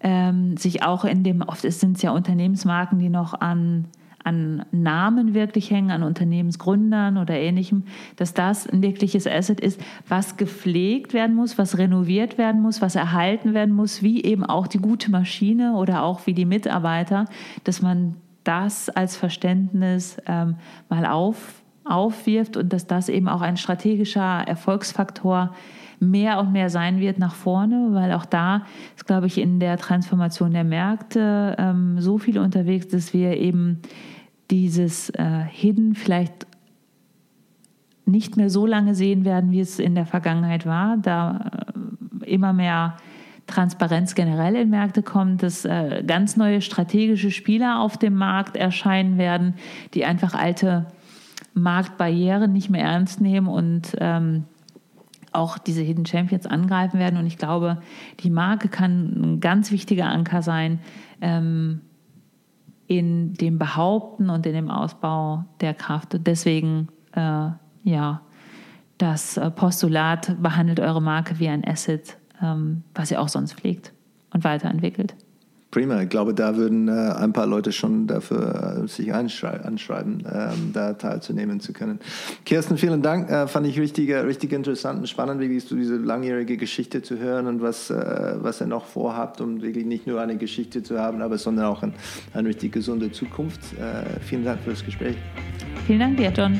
ähm, sich auch in dem, oft sind es ja Unternehmensmarken, die noch an an Namen wirklich hängen, an Unternehmensgründern oder ähnlichem, dass das ein wirkliches Asset ist, was gepflegt werden muss, was renoviert werden muss, was erhalten werden muss, wie eben auch die gute Maschine oder auch wie die Mitarbeiter, dass man das als Verständnis ähm, mal auf, aufwirft und dass das eben auch ein strategischer Erfolgsfaktor mehr und mehr sein wird nach vorne, weil auch da ist, glaube ich, in der Transformation der Märkte ähm, so viel unterwegs, dass wir eben dieses äh, Hidden vielleicht nicht mehr so lange sehen werden, wie es in der Vergangenheit war, da äh, immer mehr Transparenz generell in Märkte kommt, dass äh, ganz neue strategische Spieler auf dem Markt erscheinen werden, die einfach alte Marktbarrieren nicht mehr ernst nehmen und ähm, auch diese Hidden Champions angreifen werden. Und ich glaube, die Marke kann ein ganz wichtiger Anker sein ähm, in dem Behaupten und in dem Ausbau der Kraft. Und deswegen, äh, ja, das Postulat behandelt eure Marke wie ein Asset ähm, was ihr auch sonst pflegt und weiterentwickelt. Prima, ich glaube, da würden äh, ein paar Leute schon dafür äh, sich anschreiben, ähm, da teilzunehmen zu können. Kirsten, vielen Dank. Äh, fand ich richtig, richtig interessant und spannend, wirklich so diese langjährige Geschichte zu hören und was, äh, was ihr noch vorhabt, um wirklich nicht nur eine Geschichte zu haben, aber sondern auch ein, eine richtig gesunde Zukunft. Äh, vielen Dank für das Gespräch. Vielen Dank dir, John.